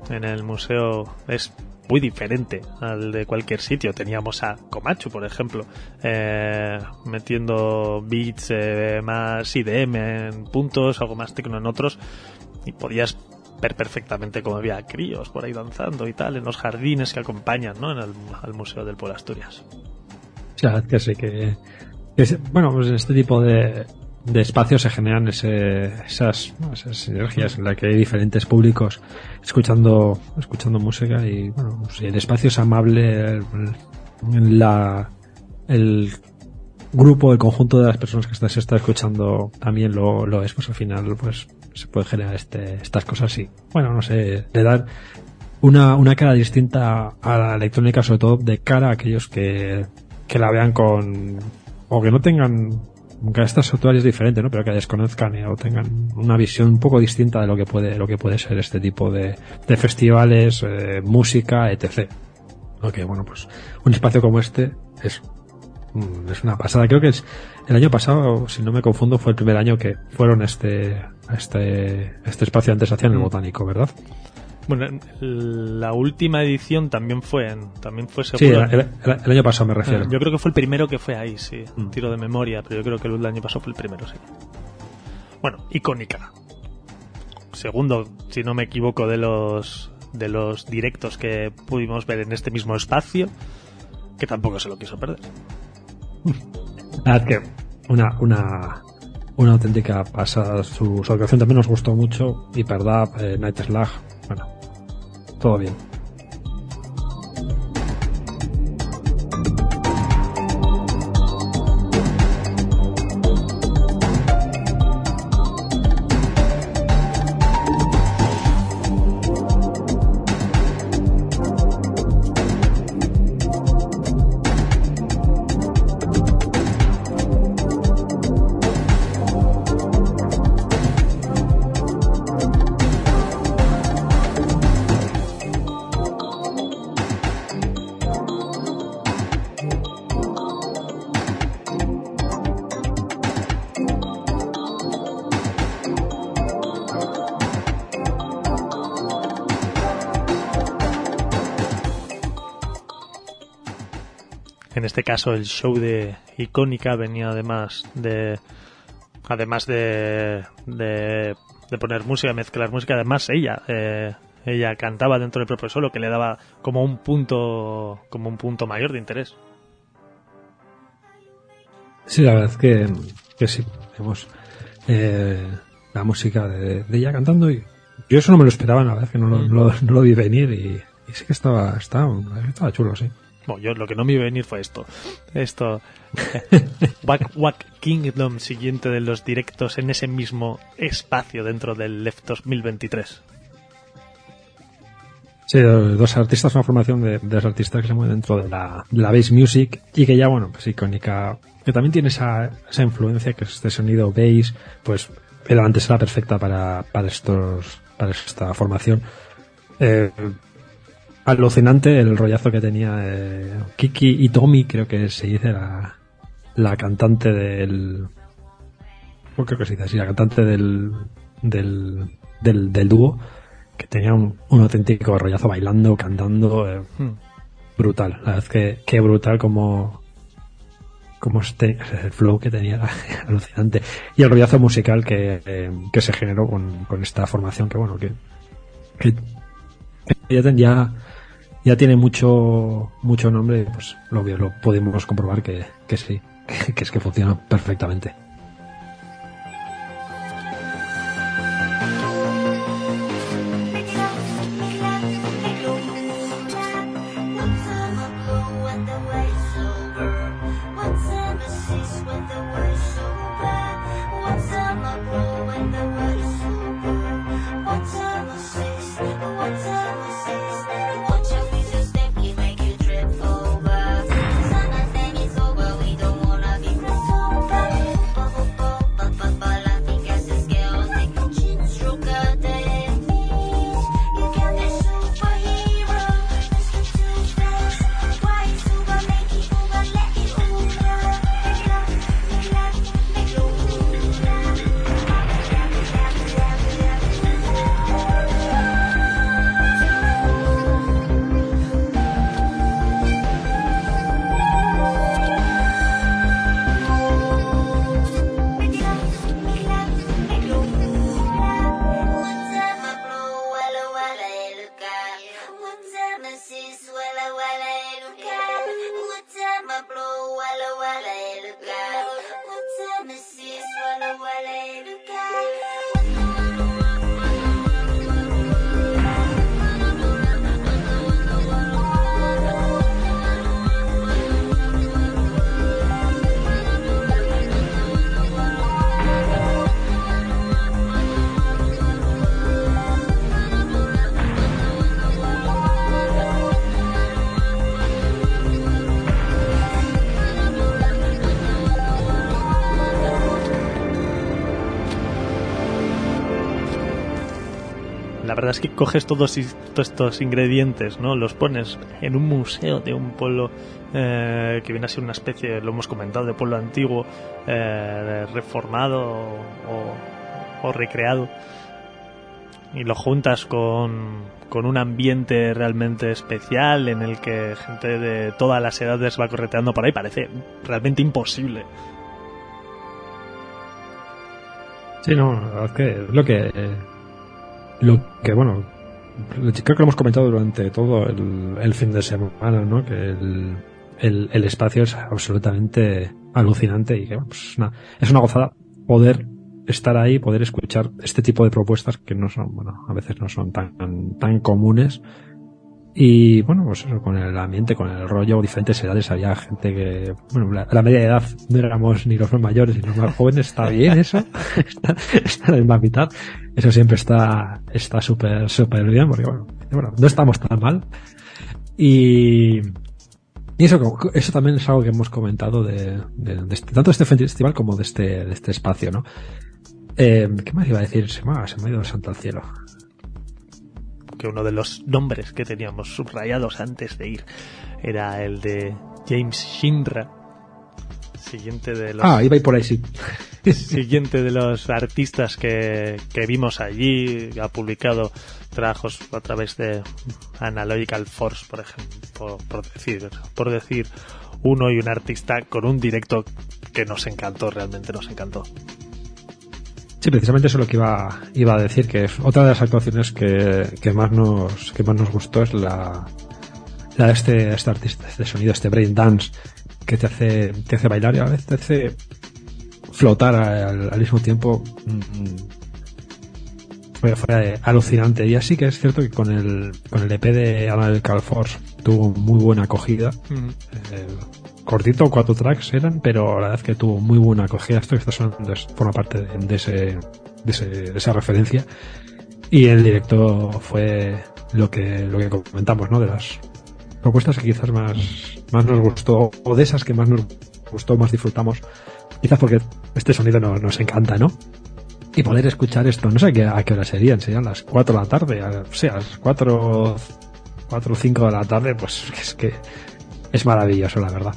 en el museo es muy diferente al de cualquier sitio. Teníamos a Comachu, por ejemplo, eh, metiendo beats eh, más IDM en puntos, algo más tecno en otros, y podías ver perfectamente cómo había críos por ahí danzando y tal, en los jardines que acompañan ¿no? en el, al Museo del Pueblo Asturias. Sí, que sí, que, bueno, pues este tipo de, de espacios se generan ese, esas, esas sinergias en las que hay diferentes públicos escuchando escuchando música y bueno si el espacio es amable la el grupo el conjunto de las personas que se está escuchando también lo, lo es pues al final pues se puede generar este, estas cosas y bueno no sé de dar una, una cara distinta a la electrónica sobre todo de cara a aquellos que, que la vean con o que no tengan aunque estas es diferente, ¿no? Pero que desconozcan o tengan una visión un poco distinta de lo que puede, lo que puede ser este tipo de, de festivales, eh, música, etc. Ok, bueno, pues un espacio como este es, mm, es una pasada. Creo que es el año pasado, si no me confundo, fue el primer año que fueron este, este, este espacio antes hacían el mm. botánico, ¿verdad? Bueno, la última edición también fue en, también fue Sí, el, el- el año pasado me refiero. Yo creo que fue el primero que fue ahí, sí. Mm. Tiro de memoria, pero yo creo que el año pasado fue el primero, sí. Bueno, icónica. Segundo, si no me equivoco, de los de los directos que pudimos ver en este mismo espacio, que tampoco se lo quiso perder. Verdad que una, una, una auténtica pasada. Su, su actuación también nos gustó mucho. Hyperdub, eh, Night Slag. Gotovin. Caso, el show de icónica venía además de. Además de. de, de poner música, mezclar música, además ella. eh, ella cantaba dentro del propio solo, que le daba como un punto. como un punto mayor de interés. Sí, la verdad es que, que sí. Vemos eh, la música de, de ella cantando y yo eso no me lo esperaba, la verdad es que no lo, no lo- no lo vi venir y, y sí que estaba, estaba, estaba chulo, sí. Bueno, yo lo que no me iba a venir fue esto. Esto. Wack Wack Kingdom siguiente de los directos en ese mismo espacio dentro del Left 2023. Sí, dos artistas, una formación de, de dos artistas que se mueven dentro de la, de la bass music y que ya, bueno, pues icónica, que también tiene esa, esa influencia, que es este sonido bass, pues era antes era perfecta para, para estos, para esta formación. Eh, alucinante el rollazo que tenía eh, Kiki y Tommy, creo que se dice la, la cantante del, pues creo que se dice así, la cantante del, del, del, del dúo, que tenía un, un auténtico rollazo bailando, cantando, eh, Hmm. brutal. La verdad es que, que brutal como, como este, el flow que tenía era alucinante. Y el rollazo musical que, eh, que se generó con, con esta formación que bueno, que, que, ya, ya tiene mucho, mucho nombre, pues lo, lo pudimos comprobar que, que sí, que es que funciona perfectamente. Es que coges todos, estos ingredientes, ¿no? Los pones en un museo de un pueblo eh, que viene a ser una especie, lo hemos comentado, de pueblo antiguo, eh, reformado o, recreado. y lo juntas con, con un ambiente realmente especial en el que gente de todas las edades va correteando por ahí, parece realmente imposible. Sí, no, es que es lo que. Lo que, bueno, creo que lo hemos comentado durante todo el, fin de semana, ¿no? Que el, el, el, espacio es absolutamente alucinante y que pues es, una, es una gozada poder estar ahí, poder escuchar este tipo de propuestas que no son, bueno, a veces no son tan, tan comunes. Y bueno, pues eso, con el ambiente, con el rollo, diferentes edades, había gente que, bueno, la, media edad no éramos ni los más mayores ni los más jóvenes, está bien eso, está, está la misma mitad, eso siempre está, está súper, súper bien, porque bueno, bueno, no estamos tan mal. Y, y eso, eso también es algo que hemos comentado de, de, de este, tanto de este festival como de este, de este espacio, ¿no? Eh, ¿Qué más iba a decir? Se me, se me ha ido el santo al cielo. Que uno de los nombres que teníamos subrayados antes de ir era el de James Shinra. Siguiente de los. Ah, iba a ir por ahí, sí. siguiente de los artistas que, que vimos allí. Ha publicado trabajos a través de Analogical Force, por ejemplo, por, por, decir, por decir uno y un artista con un directo que nos encantó, realmente nos encantó. Sí, precisamente eso es lo que iba, iba a decir, que otra de las actuaciones que, que más nos, que más nos gustó es la, la de este, este artista de sonido, este brain dance, que te hace, te hace bailar y a veces te hace flotar al, al mismo tiempo. Fue, fue, alucinante. Y así que es cierto que con el, con el EP de Analytical Force tuvo muy buena acogida. Mm eh, cortito, cuatro tracks eran, pero la verdad es que tuvo muy buena acogida. Esto está sonando, forma parte de, ese, de, ese, de, esa referencia. Y el directo fue lo que, lo que comentamos, ¿no? De las propuestas que quizás más, más nos gustó, o de esas que más nos gustó, más disfrutamos. Quizás porque este sonido no, nos encanta, ¿no? Y poder escuchar esto, no sé a qué hora serían, serían las 4 de la tarde, o sea, las 4, 4 o 5 de la tarde, pues es que es maravilloso, la verdad.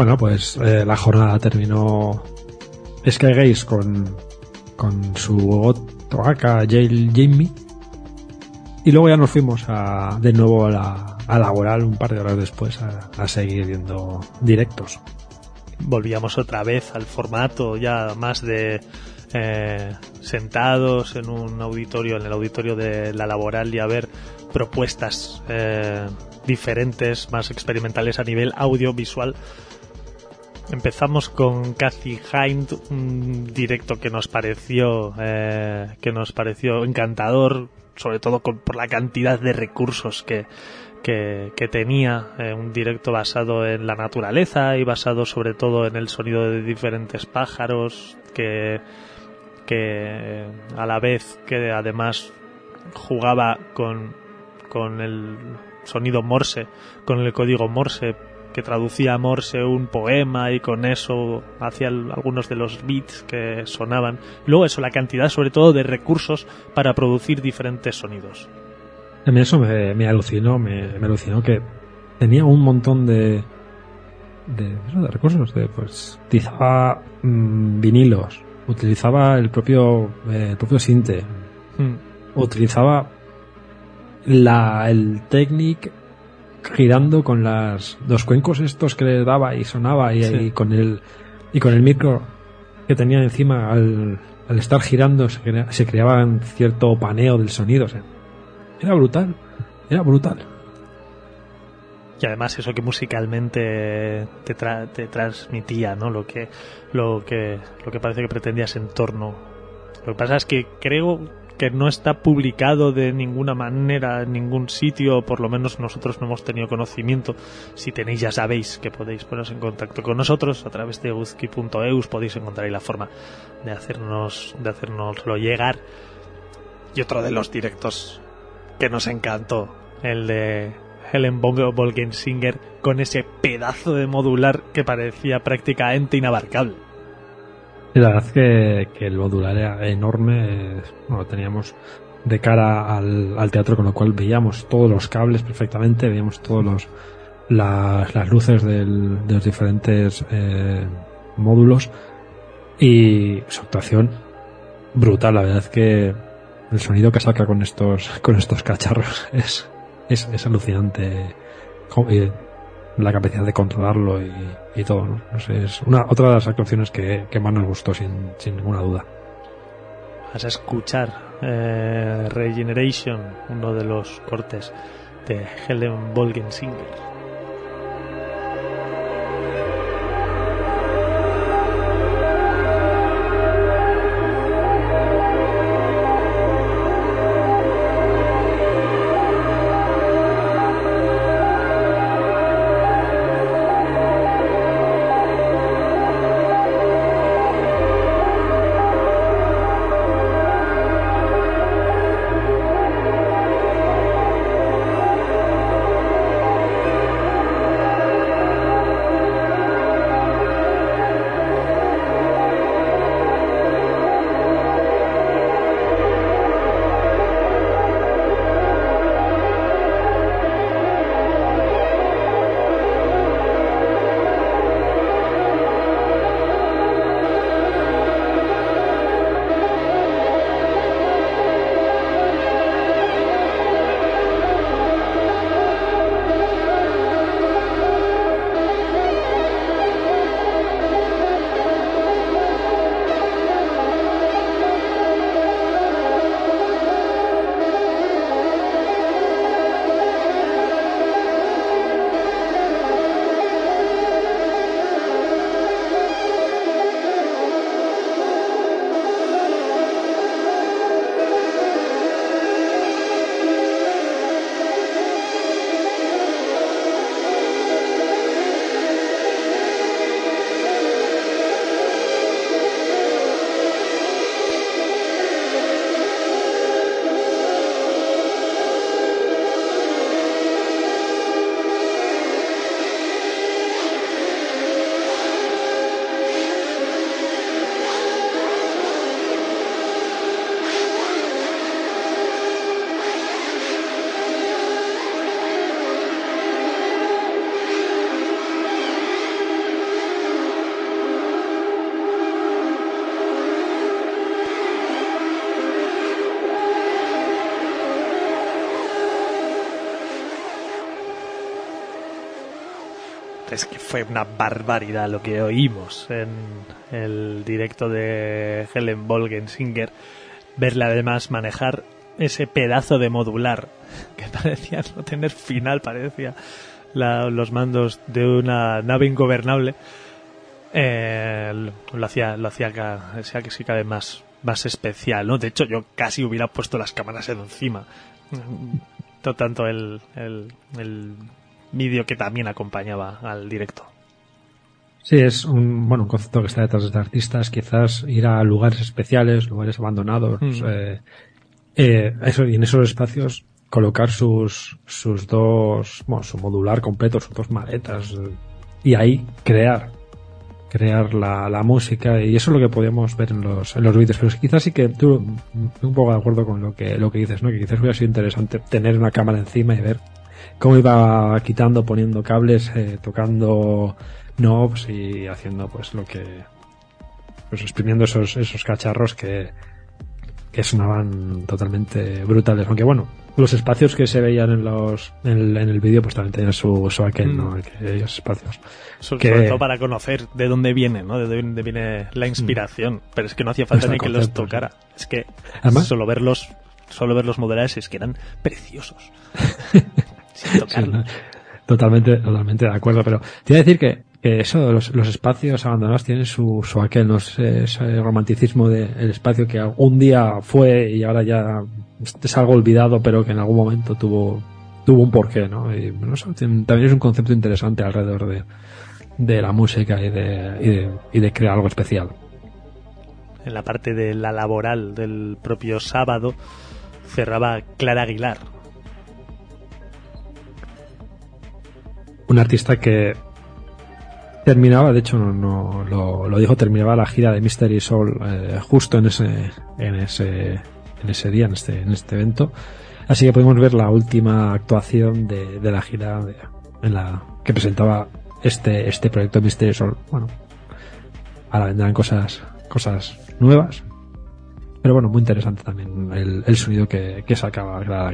Bueno, pues eh, la jornada terminó Skygaze con, con su Toaka Jail Jamie. Y luego ya nos fuimos a, de nuevo a la, a laboral un par de horas después a, a seguir viendo directos. Volvíamos otra vez al formato ya más de eh, sentados en un auditorio, en el auditorio de la laboral y a ver propuestas eh, diferentes, más experimentales a nivel audiovisual. Empezamos con Cathy Hind, un directo que nos pareció eh, que nos pareció encantador, sobre todo con, por la cantidad de recursos que, que, tenía, eh, un directo basado en la naturaleza y basado sobre todo en el sonido de diferentes pájaros, que, que a la vez que además jugaba con, con el sonido Morse, con el código Morse que traducía a Morse un poema y con eso hacía algunos de los beats que sonaban. Luego eso, la cantidad sobre todo de recursos para producir diferentes sonidos. A mí eso me, me alucinó, me, me, alucinó que tenía un montón de, de, de recursos, de, pues utilizaba mmm, vinilos, utilizaba el propio, eh, el propio sinte, Hmm. utilizaba la, el Technic girando con las los cuencos estos que le daba y sonaba y, Sí. y con el y con el micro que tenía encima al, al estar girando se, crea- se creaba un cierto paneo del sonido o sea, era brutal era brutal Y además eso que musicalmente te, tra- te transmitía, ¿no? Lo que, lo que, lo que parece que pretendía ese entorno. Lo que pasa es que creo que no está publicado de ninguna manera en ningún sitio, por lo menos nosotros no hemos tenido conocimiento. Si tenéis ya sabéis que podéis poneros en contacto con nosotros a través de uzki.eus, podéis encontrar la forma de hacernos, de hacernoslo llegar. Y otro de los directos que nos encantó, el de Helen Bongo Bolgensinger con ese pedazo de modular que parecía prácticamente inabarcable. La verdad que, que el modular era enorme. eh, Bueno, teníamos de cara al, al teatro, con lo cual veíamos todos los cables perfectamente, veíamos todos los las, las luces de los diferentes eh, módulos y su actuación brutal. La verdad es que el sonido que saca con estos con estos cacharros es es, es alucinante. La capacidad de controlarlo y, todo, ¿no? Es una, otra de las actuaciones que, que más nos gustó, sin, sin ninguna duda. Vas a escuchar eh, Regeneration, uno de los cortes de Helen Bolgensinger. Fue una barbaridad lo que oímos en el directo de Helen Bolgensinger. Verle además manejar ese pedazo de modular que parecía no tener final, parecía los mandos de una nave ingobernable. Eh, lo hacía, lo hacía que sí vez más, más especial, ¿no? De hecho, yo casi hubiera puesto las cámaras encima. Tanto el, el, el vídeo que también acompañaba al directo. Sí, es un, bueno, un concepto que está detrás de estos artistas, quizás ir a lugares especiales, lugares abandonados, mm. eh, eh, eso, y en esos espacios colocar sus, sus dos, bueno, su modular completo, sus dos maletas, y ahí crear, crear la, la música, y eso es lo que podíamos ver en los, en los vídeos, pero quizás sí que tú, un poco de acuerdo con lo que, lo que dices, ¿no? Que quizás hubiera sido interesante tener una cámara encima y ver cómo iba quitando, poniendo cables, eh, tocando knobs y haciendo pues lo que pues exprimiendo esos, esos cacharros que, que sonaban totalmente brutales. Aunque bueno, los espacios que se veían en los en el, vídeo pues también tenían su, su aquel, ¿no? Mm. Aquellos espacios. Sobre, todo para conocer de dónde viene, ¿no? De dónde viene la inspiración. Mm. Pero es que no hacía falta ni que los tocara. Es que solo verlos solo ver los modelares es que eran preciosos. totalmente, totalmente de acuerdo, pero te iba a decir que, eso, los, los, espacios abandonados tienen su, su aquel, no ese romanticismo del espacio que un día fue y ahora ya es algo olvidado, pero que en algún momento tuvo, tuvo un porqué, ¿no? Y también es un concepto interesante alrededor de, de la música y de, y de, y de crear algo especial. En la parte de la laboral del propio sábado cerraba Clara Aguilar, un artista que terminaba, de hecho no, lo, dijo, terminaba la gira de Mystery Soul eh, justo en ese, en ese, en ese día, en este, en este evento. Así que podemos ver la última actuación de, la gira en la que presentaba este, este proyecto Mystery Soul. Bueno, ahora vendrán cosas, cosas nuevas. Pero bueno, muy interesante también el, sonido que, que sacaba Clara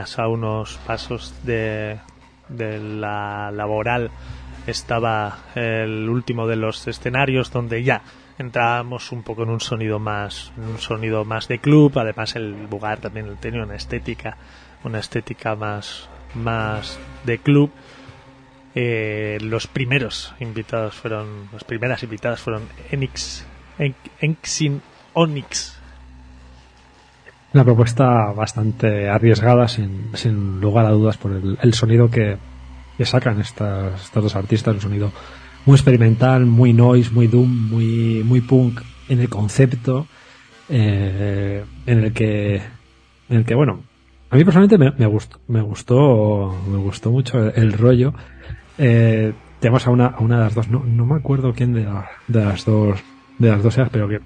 A unos pasos de, la laboral estaba el último de los escenarios donde ya entrábamos un poco en un sonido más un sonido más de club. Además el lugar también tenía una estética una estética más más de club. Eh, los primeros invitados fueron las primeras invitadas fueron Enix Enxin Onyx una propuesta bastante arriesgada, sin, sin lugar a dudas, por el, sonido que, sacan estas, estos dos artistas, un sonido muy experimental, muy noise, muy doom, muy, muy punk en el concepto, eh, en el que, en el que, bueno, a mí personalmente me, me gustó, me gustó, me gustó mucho el, rollo. Eh, tenemos a una, a una de las dos, no, no me acuerdo quién de, de las dos, de las dos pero que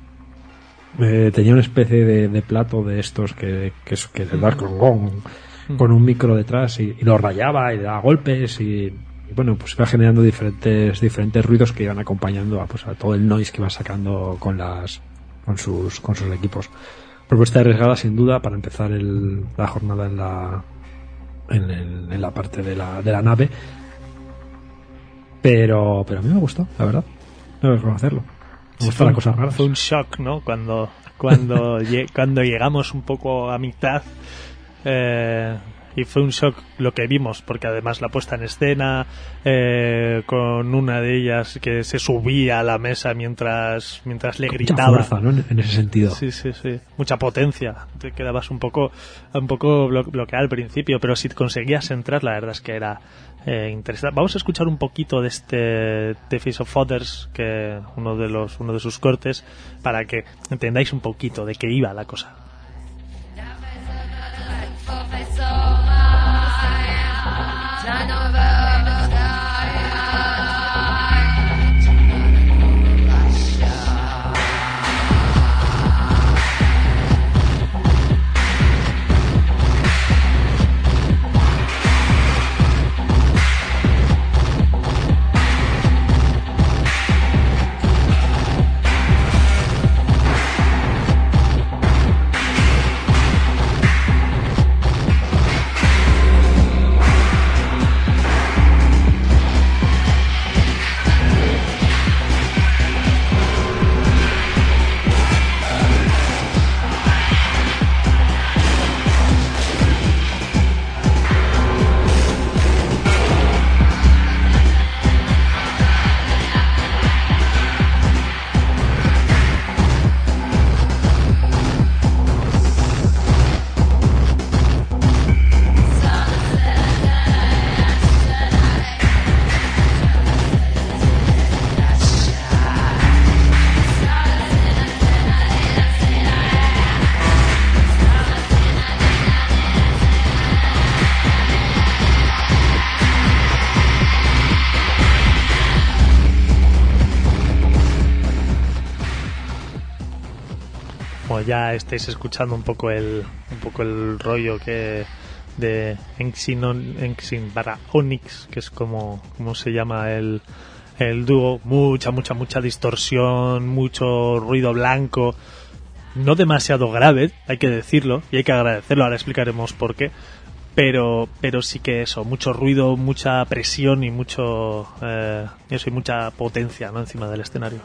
eh, tenía una especie de, plato de estos que, que, que Dark Gong con un micro detrás y, lo rayaba y le daba golpes y, bueno, pues iba generando diferentes, diferentes ruidos que iban acompañando a, pues, a todo el noise que iba sacando con las, con sus, con sus equipos. Propuesta arriesgada sin duda para empezar el, la jornada en la, en, en la parte de la, de la nave. Pero, pero a mí me gustó, la verdad. Es hacerlo. Me gusta la cosa rara. Fue un shock, ¿no? Cuando, cuando, cuando llegamos un poco a mitad, eh, y fue un shock lo que vimos, porque además la puesta en escena, eh, con una de ellas que se subía a la mesa mientras, mientras le gritaba. Mucha fuerza, ¿no? En ese sentido. Sí, sí, sí. Mucha potencia. Te quedabas un poco, un poco bloqueado al principio, pero si conseguías entrar, la verdad es que era eh, interesante. Vamos a escuchar un poquito de este The Face of Others, que uno de los, uno de sus cortes, para que entendáis un poquito de qué iba la cosa. Ya estáis escuchando un poco el, un poco el rollo que de Enxin, para Onyx, que es como, como se llama el, el dúo, mucha, mucha, mucha distorsión, mucho ruido blanco, no demasiado grave, hay que decirlo, y hay que agradecerlo, ahora explicaremos por qué, pero, pero sí que eso, mucho ruido, mucha presión y mucho, eh, eso, y mucha potencia, ¿no? Encima del escenario.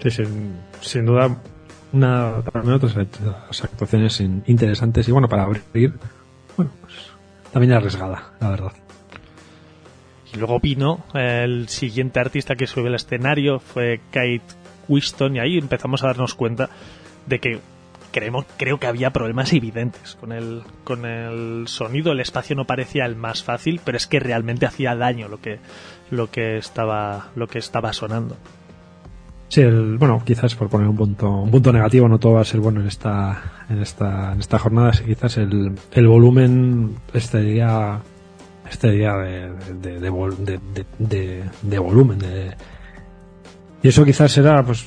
Sí, sin duda una otras actuaciones interesantes y bueno para abrir bueno pues también arriesgada la verdad y luego vino el siguiente artista que subió al escenario fue Kate Winston y ahí empezamos a darnos cuenta de que creemos, creo que había problemas evidentes con el, con el sonido. El espacio no parecía el más fácil, pero es que realmente hacía daño lo que, lo que estaba, lo que estaba sonando. Sí, el, bueno, quizás por poner un punto, un punto negativo, no todo va a ser bueno en esta, en esta, en esta jornada, sí, quizás el, el volumen este día, este día de, de, de, de, volumen, de, y eso quizás era, pues,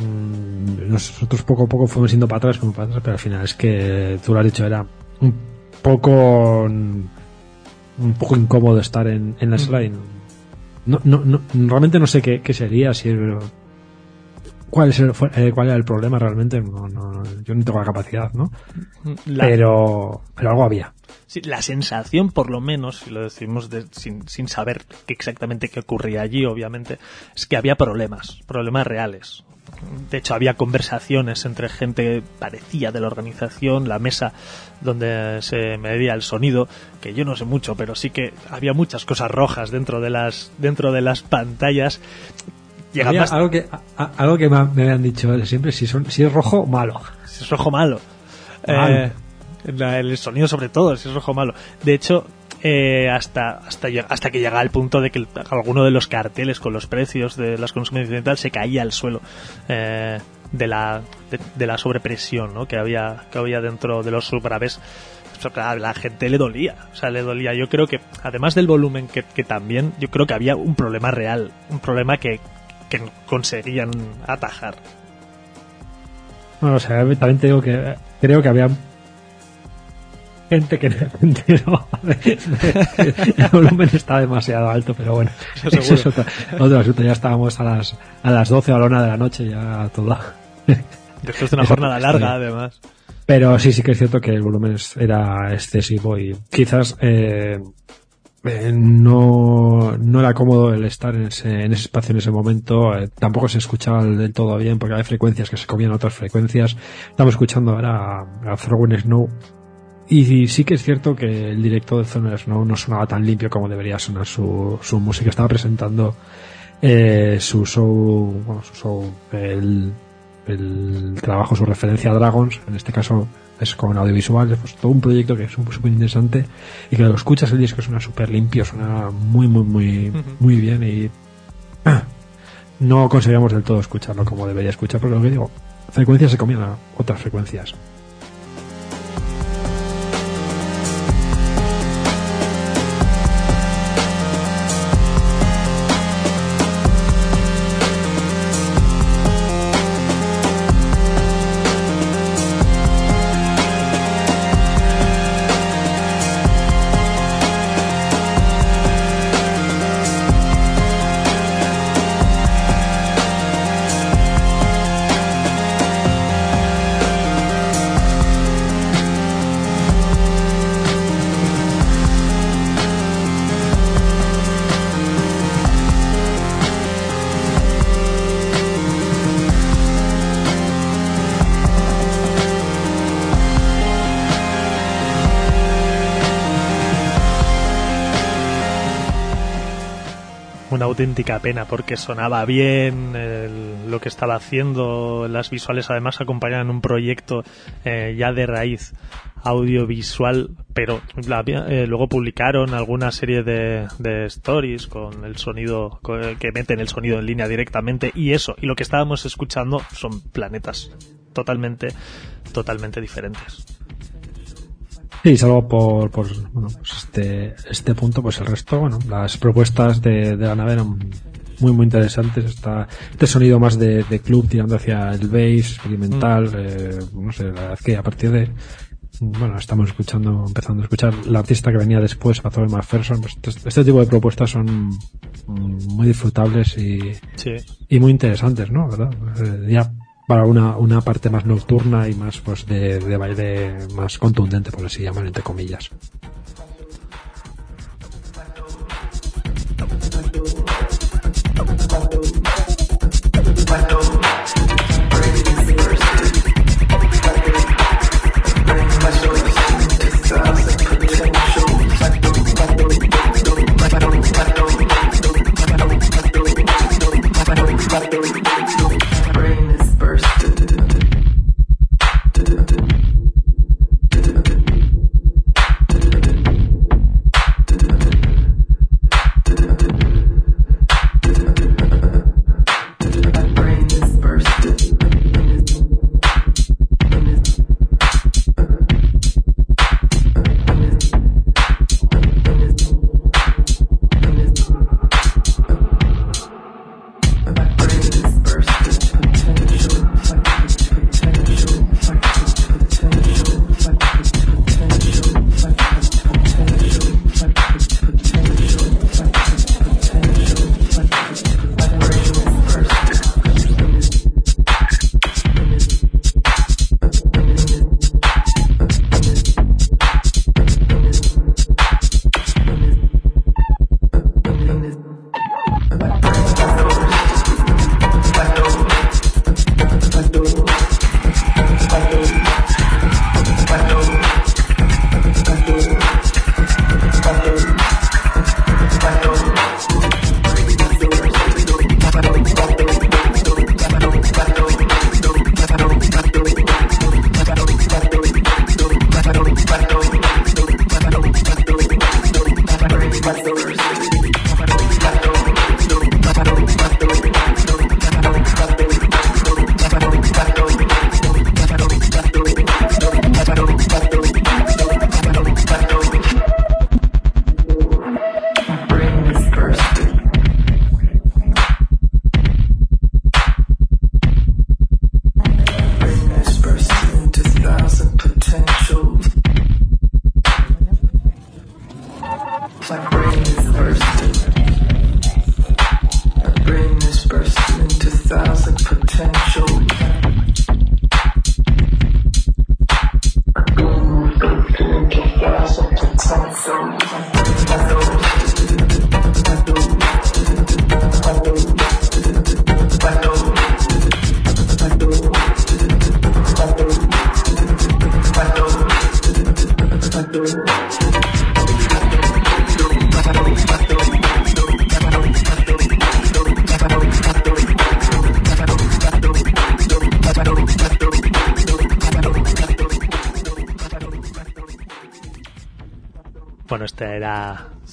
mm, nosotros poco a poco fuimos yendo para atrás, como para atrás, pero al final es que tú lo has dicho, era un poco, un poco incómodo estar en, en la mm. slide. No, no, no, realmente no sé qué, qué sería, si cuál es el, eh, cuál era el problema realmente no, no, yo no tengo la capacidad no pero pero algo había. Sí, la sensación por lo menos si lo decimos sin, sin saber exactamente qué ocurría allí obviamente es que había problemas problemas reales. De hecho había conversaciones entre gente parecía de la organización la mesa donde se medía el sonido que yo no sé mucho pero sí que había muchas cosas rojas dentro de las dentro de las pantallas algo que algo que me, habían dicho siempre si son si es rojo malo. Si es rojo malo, eh, el sonido sobre todo si es rojo malo. De hecho eh, hasta hasta hasta que llega el punto de que alguno de los carteles con los precios de las consumiciones y tal se caía al suelo eh, de la de, la sobrepresión ¿no? que había que había dentro de los subgraves a la gente le dolía, o sea, le dolía. Yo creo que, además del volumen que, que, también, yo creo que había un problema real, un problema que, que conseguían atajar. Bueno, o sea, también te digo que creo que había gente que no el volumen está demasiado alto, pero bueno, eso, es otro, asunto. Ya estábamos a las, a las 12 a la una de la noche, ya todo. Después de una jornada larga, además. Pero sí, sí que es cierto que el volumen era excesivo y quizás eh, eh, no, no era cómodo el estar en ese, en ese espacio en ese momento. Eh, tampoco se escuchaba del todo bien porque hay frecuencias que se comían otras frecuencias. Estamos escuchando ahora a, a Throwing Snow. Y, sí que es cierto que el directo de Throwing Snow no sonaba tan limpio como debería sonar su, su música. Estaba presentando eh, su show, bueno, su show, el, el trabajo, su referencia a Dragons, en este caso es con audiovisual, pues todo un proyecto que es súper interesante y que lo escuchas el disco suena súper limpio, suena muy, muy, muy, muy bien y no conseguimos del todo escucharlo como debería escuchar, pero lo que digo, frecuencias se comían a otras frecuencias. Auténtica pena porque sonaba bien lo que estaba haciendo, las visuales además acompañaban un proyecto eh, ya de raíz audiovisual, pero eh, luego publicaron alguna serie de, stories con el sonido, que meten el sonido en línea directamente y eso, y lo que estábamos escuchando son planetas totalmente, totalmente diferentes. Sí, salvo por, por bueno, pues este, este punto, pues el resto, bueno, las propuestas de, de la nave eran muy muy interesantes. Está este sonido más de, de club tirando hacia el bass experimental, mm. eh, no sé, la verdad es que a partir de bueno, estamos escuchando, empezando a escuchar la artista que venía después, Azor McPherson, pues este, este, tipo de propuestas son muy disfrutables y, y muy interesantes, ¿no? ¿verdad? Eh, ya para una, una parte más nocturna y más pues de, de baile más contundente, por así llamar, entre comillas.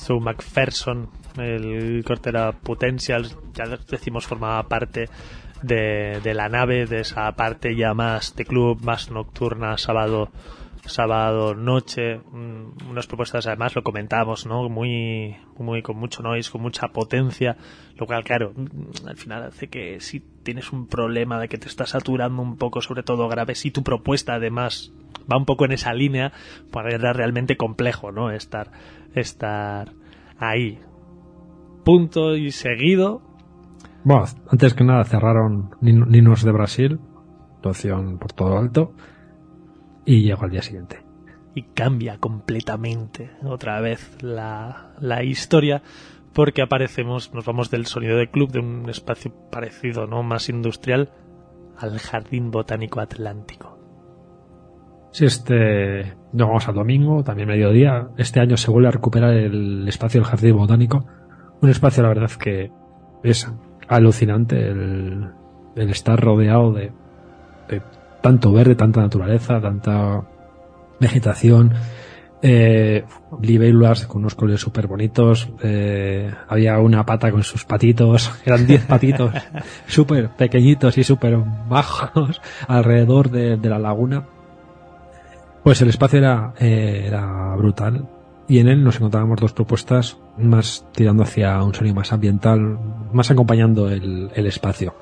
Sue McPherson, el corte era Potentials, ya decimos formaba parte de, la nave, de esa parte ya más de club, más nocturna, sábado sábado noche. Mm, unas propuestas además lo comentábamos no muy muy con mucho noise con mucha potencia lo cual claro mm, al final hace que si tienes un problema de que te está saturando un poco sobre todo grave si tu propuesta además va un poco en esa línea pues era realmente complejo no estar estar ahí. Punto y seguido. Bueno, antes que nada cerraron Ninos de Brasil, opción por todo alto, y llegó al día siguiente. Y cambia completamente otra vez la, la historia porque aparecemos, nos vamos del sonido de club, de un espacio parecido, ¿no? Más industrial, al Jardín Botánico Atlántico. Sí, este, vamos al domingo, también mediodía. Este año se vuelve a recuperar el espacio del Jardín Botánico. Un espacio, la verdad, que es alucinante el, estar rodeado de, tanto verde, tanta naturaleza, tanta vegetación, eh, libélulas con unos colores súper bonitos, eh, había una pata con sus patitos, eran 10 patitos súper pequeñitos y súper bajos alrededor de, la laguna pues el espacio era, eh, era brutal y en él nos encontrábamos dos propuestas más tirando hacia un sonido más ambiental, más acompañando el, espacio.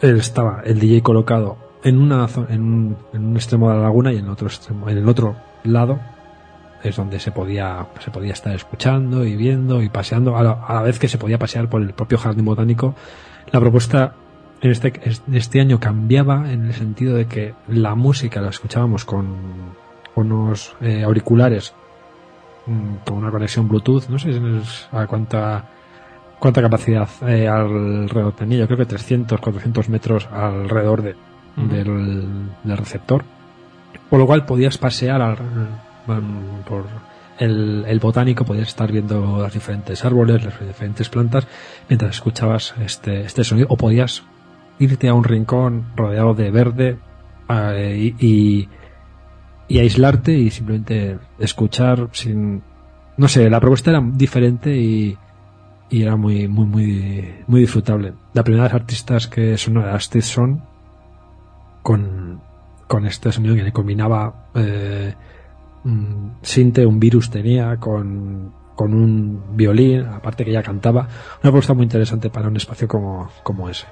Él estaba el DJ colocado en una en un, en un extremo de la laguna y en el otro extremo, en el otro lado es donde se podía se podía estar escuchando y viendo y paseando a la, a la vez que se podía pasear por el propio jardín botánico. La propuesta este, este año cambiaba en el sentido de que la música la escuchábamos con, unos eh, auriculares mm, con una conexión Bluetooth, no sé a cuánta cuánta capacidad eh, alrededor tenía, yo creo que 300, 400 metros alrededor de, del, receptor, por lo cual podías pasear al, mm, por el, el, botánico, podías estar viendo los diferentes árboles, las diferentes plantas, mientras escuchabas este, este sonido, o podías irte a un rincón rodeado de verde eh, y, aislarte y simplemente escuchar sin no sé la propuesta era diferente y, era muy muy muy muy disfrutable. La primera de las artistas que son las son con con este sonido que combinaba eh, un sinte un virus tenía con con un violín aparte que ella cantaba una propuesta muy interesante para un espacio como como ese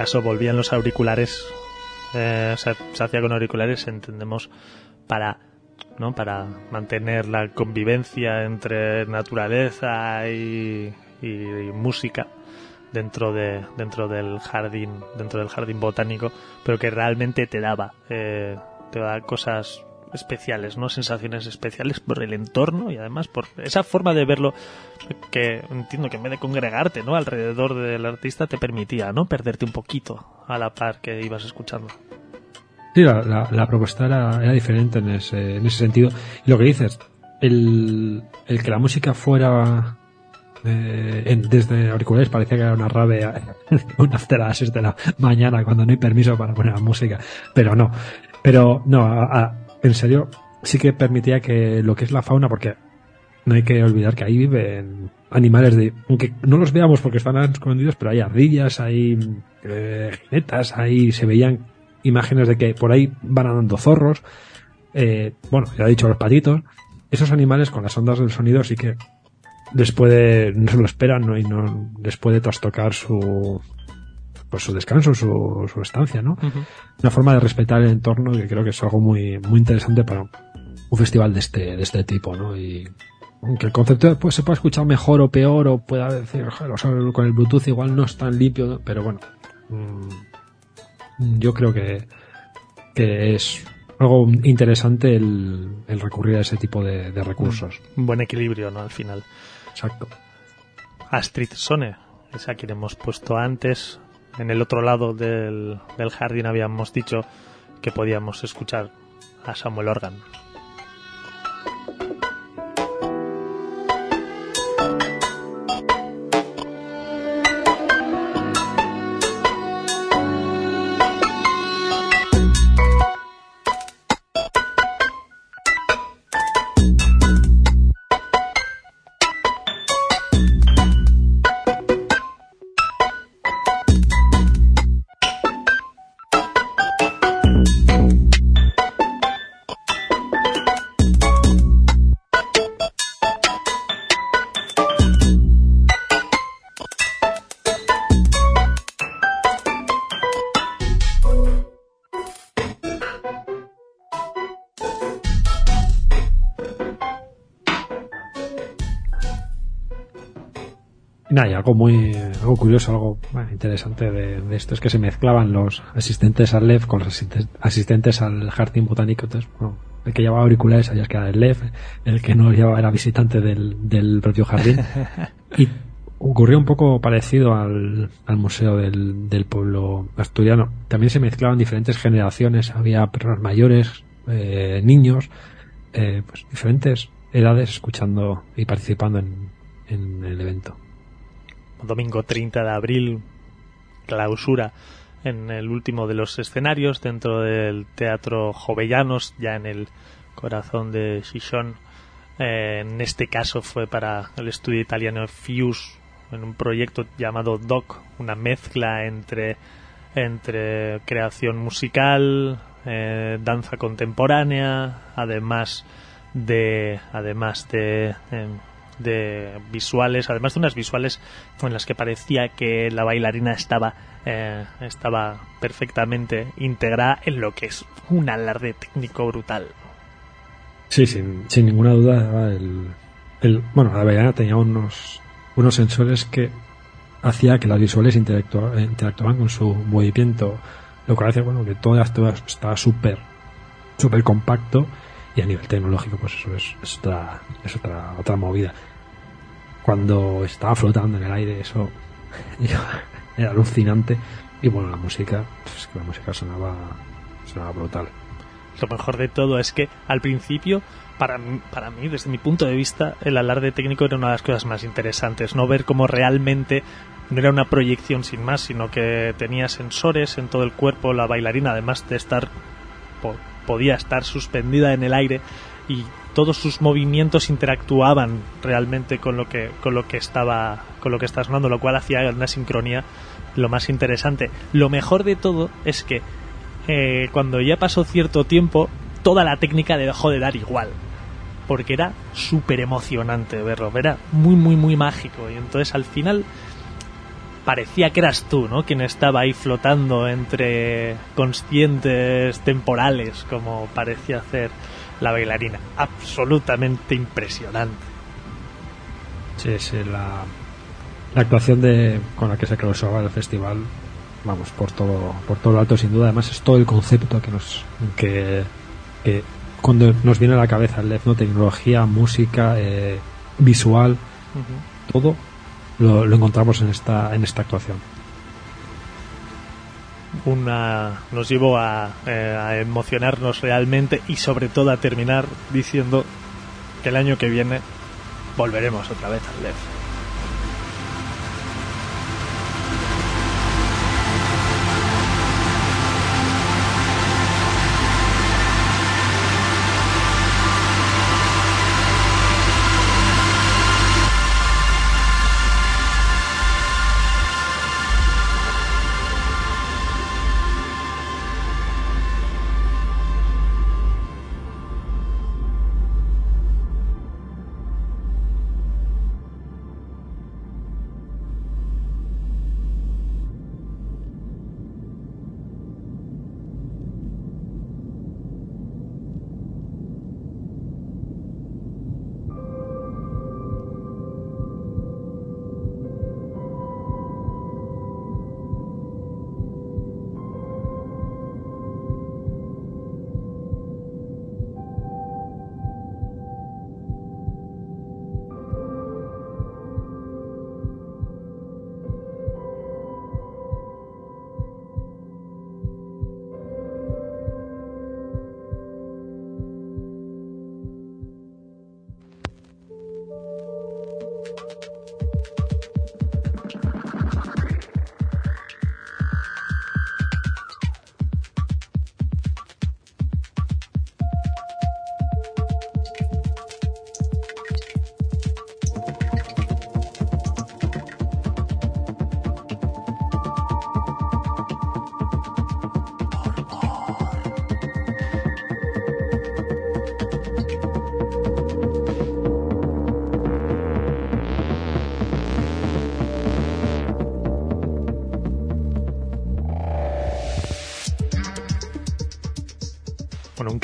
caso volvían los auriculares, eh, se, hacía con auriculares, entendemos, para ¿no? para mantener la convivencia entre naturaleza y, música dentro de dentro del jardín dentro del jardín botánico pero que realmente te daba eh, te daba cosas especiales, ¿no? Sensaciones especiales por el entorno y además por esa forma de verlo que entiendo que en vez de congregarte, ¿no? Alrededor del artista te permitía, ¿no? Perderte un poquito a la par que ibas escuchando. Sí, la, la, propuesta era, diferente en ese, en ese sentido. Y lo que dices, el, el que la música fuera eh, desde auriculares parecía que era una rave una a las 6 de la mañana cuando no hay permiso para poner la música. Pero no. Pero no, en serio, sí que permitía que lo que es la fauna, porque no hay que olvidar que ahí viven animales de, aunque no los veamos porque están escondidos, pero hay ardillas, hay eh, jinetas, ahí se veían imágenes de que por ahí van andando zorros, eh, bueno, ya he dicho los patitos, esos animales con las ondas del sonido sí que les puede, no se lo esperan. Y no les puede trastocar su, pues su descanso, su, su estancia, ¿no? Una forma de respetar el entorno que creo que es algo muy, muy interesante para un festival de este, de este tipo, ¿no? Y aunque el concepto pues, se pueda escuchar mejor o peor, o pueda decir, con el Bluetooth igual no es tan limpio, pero bueno, mm, yo creo que, que es algo interesante el, el recurrir a ese tipo de, de recursos. Un buen equilibrio, ¿no? Al final. Exacto. Astrid Sone, esa que hemos puesto antes. En el otro lado del, del jardín habíamos dicho que podíamos escuchar a Samuel Organ. Algo muy algo curioso, algo interesante de, esto es que se mezclaban los asistentes al LEF con los asistentes, al jardín botánico. Entonces, el que llevaba auriculares sabías que era el LEF, el que no llevaba era visitante del, del propio jardín. y ocurrió un poco parecido al, al museo del, del, pueblo asturiano. También se mezclaban diferentes generaciones, había personas mayores, eh, niños, eh, pues diferentes edades escuchando y participando en, en el evento domingo 30 de abril, clausura en el último de los escenarios dentro del Teatro Jovellanos, ya en el corazón de Chichón. Eh, en este caso fue para el estudio italiano Fuse, en un proyecto llamado Doc, una mezcla entre, entre creación musical, eh, danza contemporánea, además de, además de em, de visuales, además de unas visuales en las que parecía que la bailarina estaba, eh, estaba perfectamente integrada en lo que es un alarde técnico brutal. Sí, sin, sin ninguna duda. El, bueno, la bailarina tenía unos, unos sensores que hacía que las visuales interactuaban con su movimiento, lo cual hace bueno, que todo esto está súper súper compacto y a nivel tecnológico pues eso es, es otra es otra otra movida cuando estaba flotando en el aire, eso era alucinante. Y bueno, la música, pues que la música sonaba, sonaba brutal. Lo mejor de todo es que al principio, para, para mí, desde mi punto de vista, el alarde técnico era una de las cosas más interesantes. No ver cómo realmente no era una proyección sin más, sino que tenía sensores en todo el cuerpo, la bailarina, además de estar, podía estar suspendida en el aire y todos sus movimientos interactuaban realmente con lo que con lo que estaba con lo que estaba sonando lo cual hacía una sincronía lo más interesante lo mejor de todo es que eh, cuando ya pasó cierto tiempo toda la técnica dejó de dar igual porque era súper emocionante verlo era muy muy muy mágico y entonces al final parecía que eras tú, ¿no? Quien estaba ahí flotando entre conscientes temporales, como parecía hacer la bailarina. Absolutamente impresionante. Sí, sí, la, la actuación de, con la que se clausuraba el festival, vamos, por todo, por todo lo alto, sin duda. Además, es todo el concepto que nos, que, cuando nos viene a la cabeza el ¿no? Tecnología, música, eh, visual, todo lo, lo, encontramos en esta, en esta actuación. Una nos llevó a, eh, a emocionarnos realmente y sobre todo a terminar diciendo que el año que viene volveremos otra vez al LEF.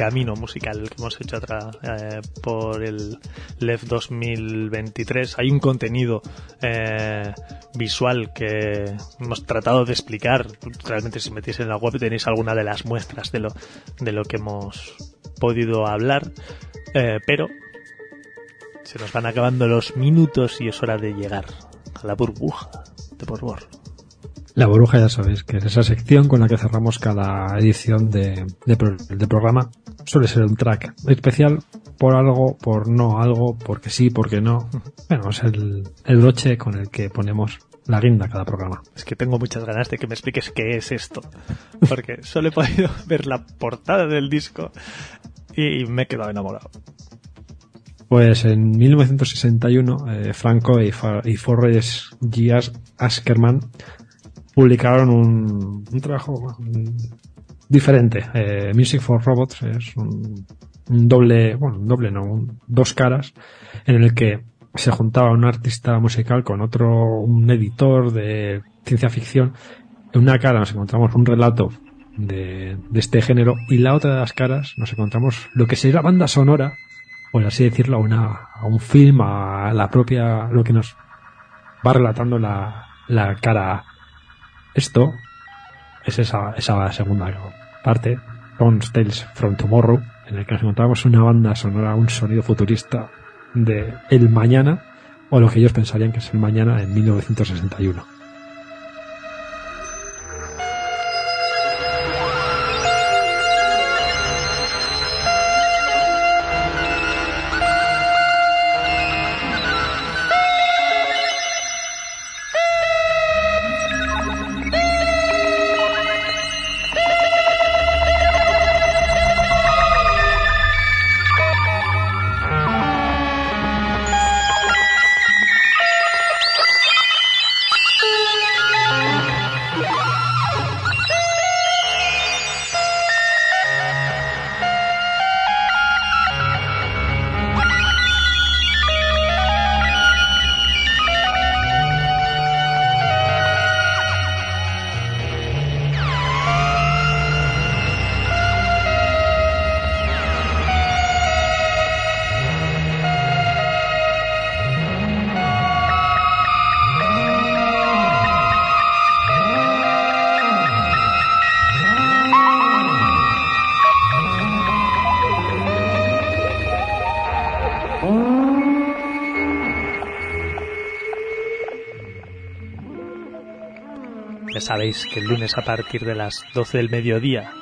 Camino musical que hemos hecho atrás, eh, por el LEF 2023. Hay un contenido eh, visual que hemos tratado de explicar. Realmente si metéis en la web tenéis alguna de las muestras de lo, de lo que hemos podido hablar. Eh, pero se nos van acabando los minutos y es hora de llegar a la burbuja de Borbor. La burbuja ya sabéis que es esa sección con la que cerramos cada edición de, de, pro- de programa. Suele ser un track especial por algo, por no algo, porque sí, porque no. Bueno, es el, el broche con el que ponemos la guinda a cada programa. Es que tengo muchas ganas de que me expliques qué es esto. Porque solo he podido ver la portada del disco y me he quedado enamorado. Pues en 1961, eh, Franco y, Fa- y Forrest G. Askerman publicaron un, un trabajo diferente. Eh, Music for Robots es un, un doble, bueno, un doble no, un- dos caras, en el que se juntaba un artista musical con otro, un editor de ciencia ficción. En una cara nos encontramos un relato de, de este género y la otra de las caras nos encontramos lo que sería la banda sonora por así decirlo, a, una, a un film, a la propia, lo que nos va relatando la, la cara. Esto es esa, esa segunda parte, Tones Tales from Tomorrow, en el que nos encontramos una banda sonora, un sonido futurista de el mañana, o lo que ellos pensarían que es el mañana en 1961. Sabéis que el lunes a partir de las 12 del mediodía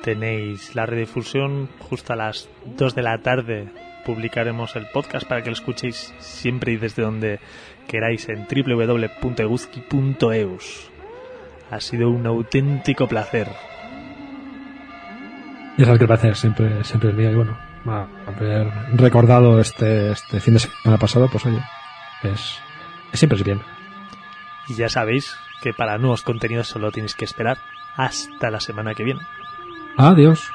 tenéis la redifusión justo a las 2 de la tarde publicaremos el podcast para que lo escuchéis siempre y desde donde queráis en www.eguzki.eus. Ha sido un auténtico placer. Ya sabes que el placer siempre, siempre es mío y bueno, haber recordado este, este fin de semana pasado, pues oye, es, siempre es bien. Y ya sabéis que para nuevos contenidos solo tenéis que esperar hasta la semana que viene. Adiós.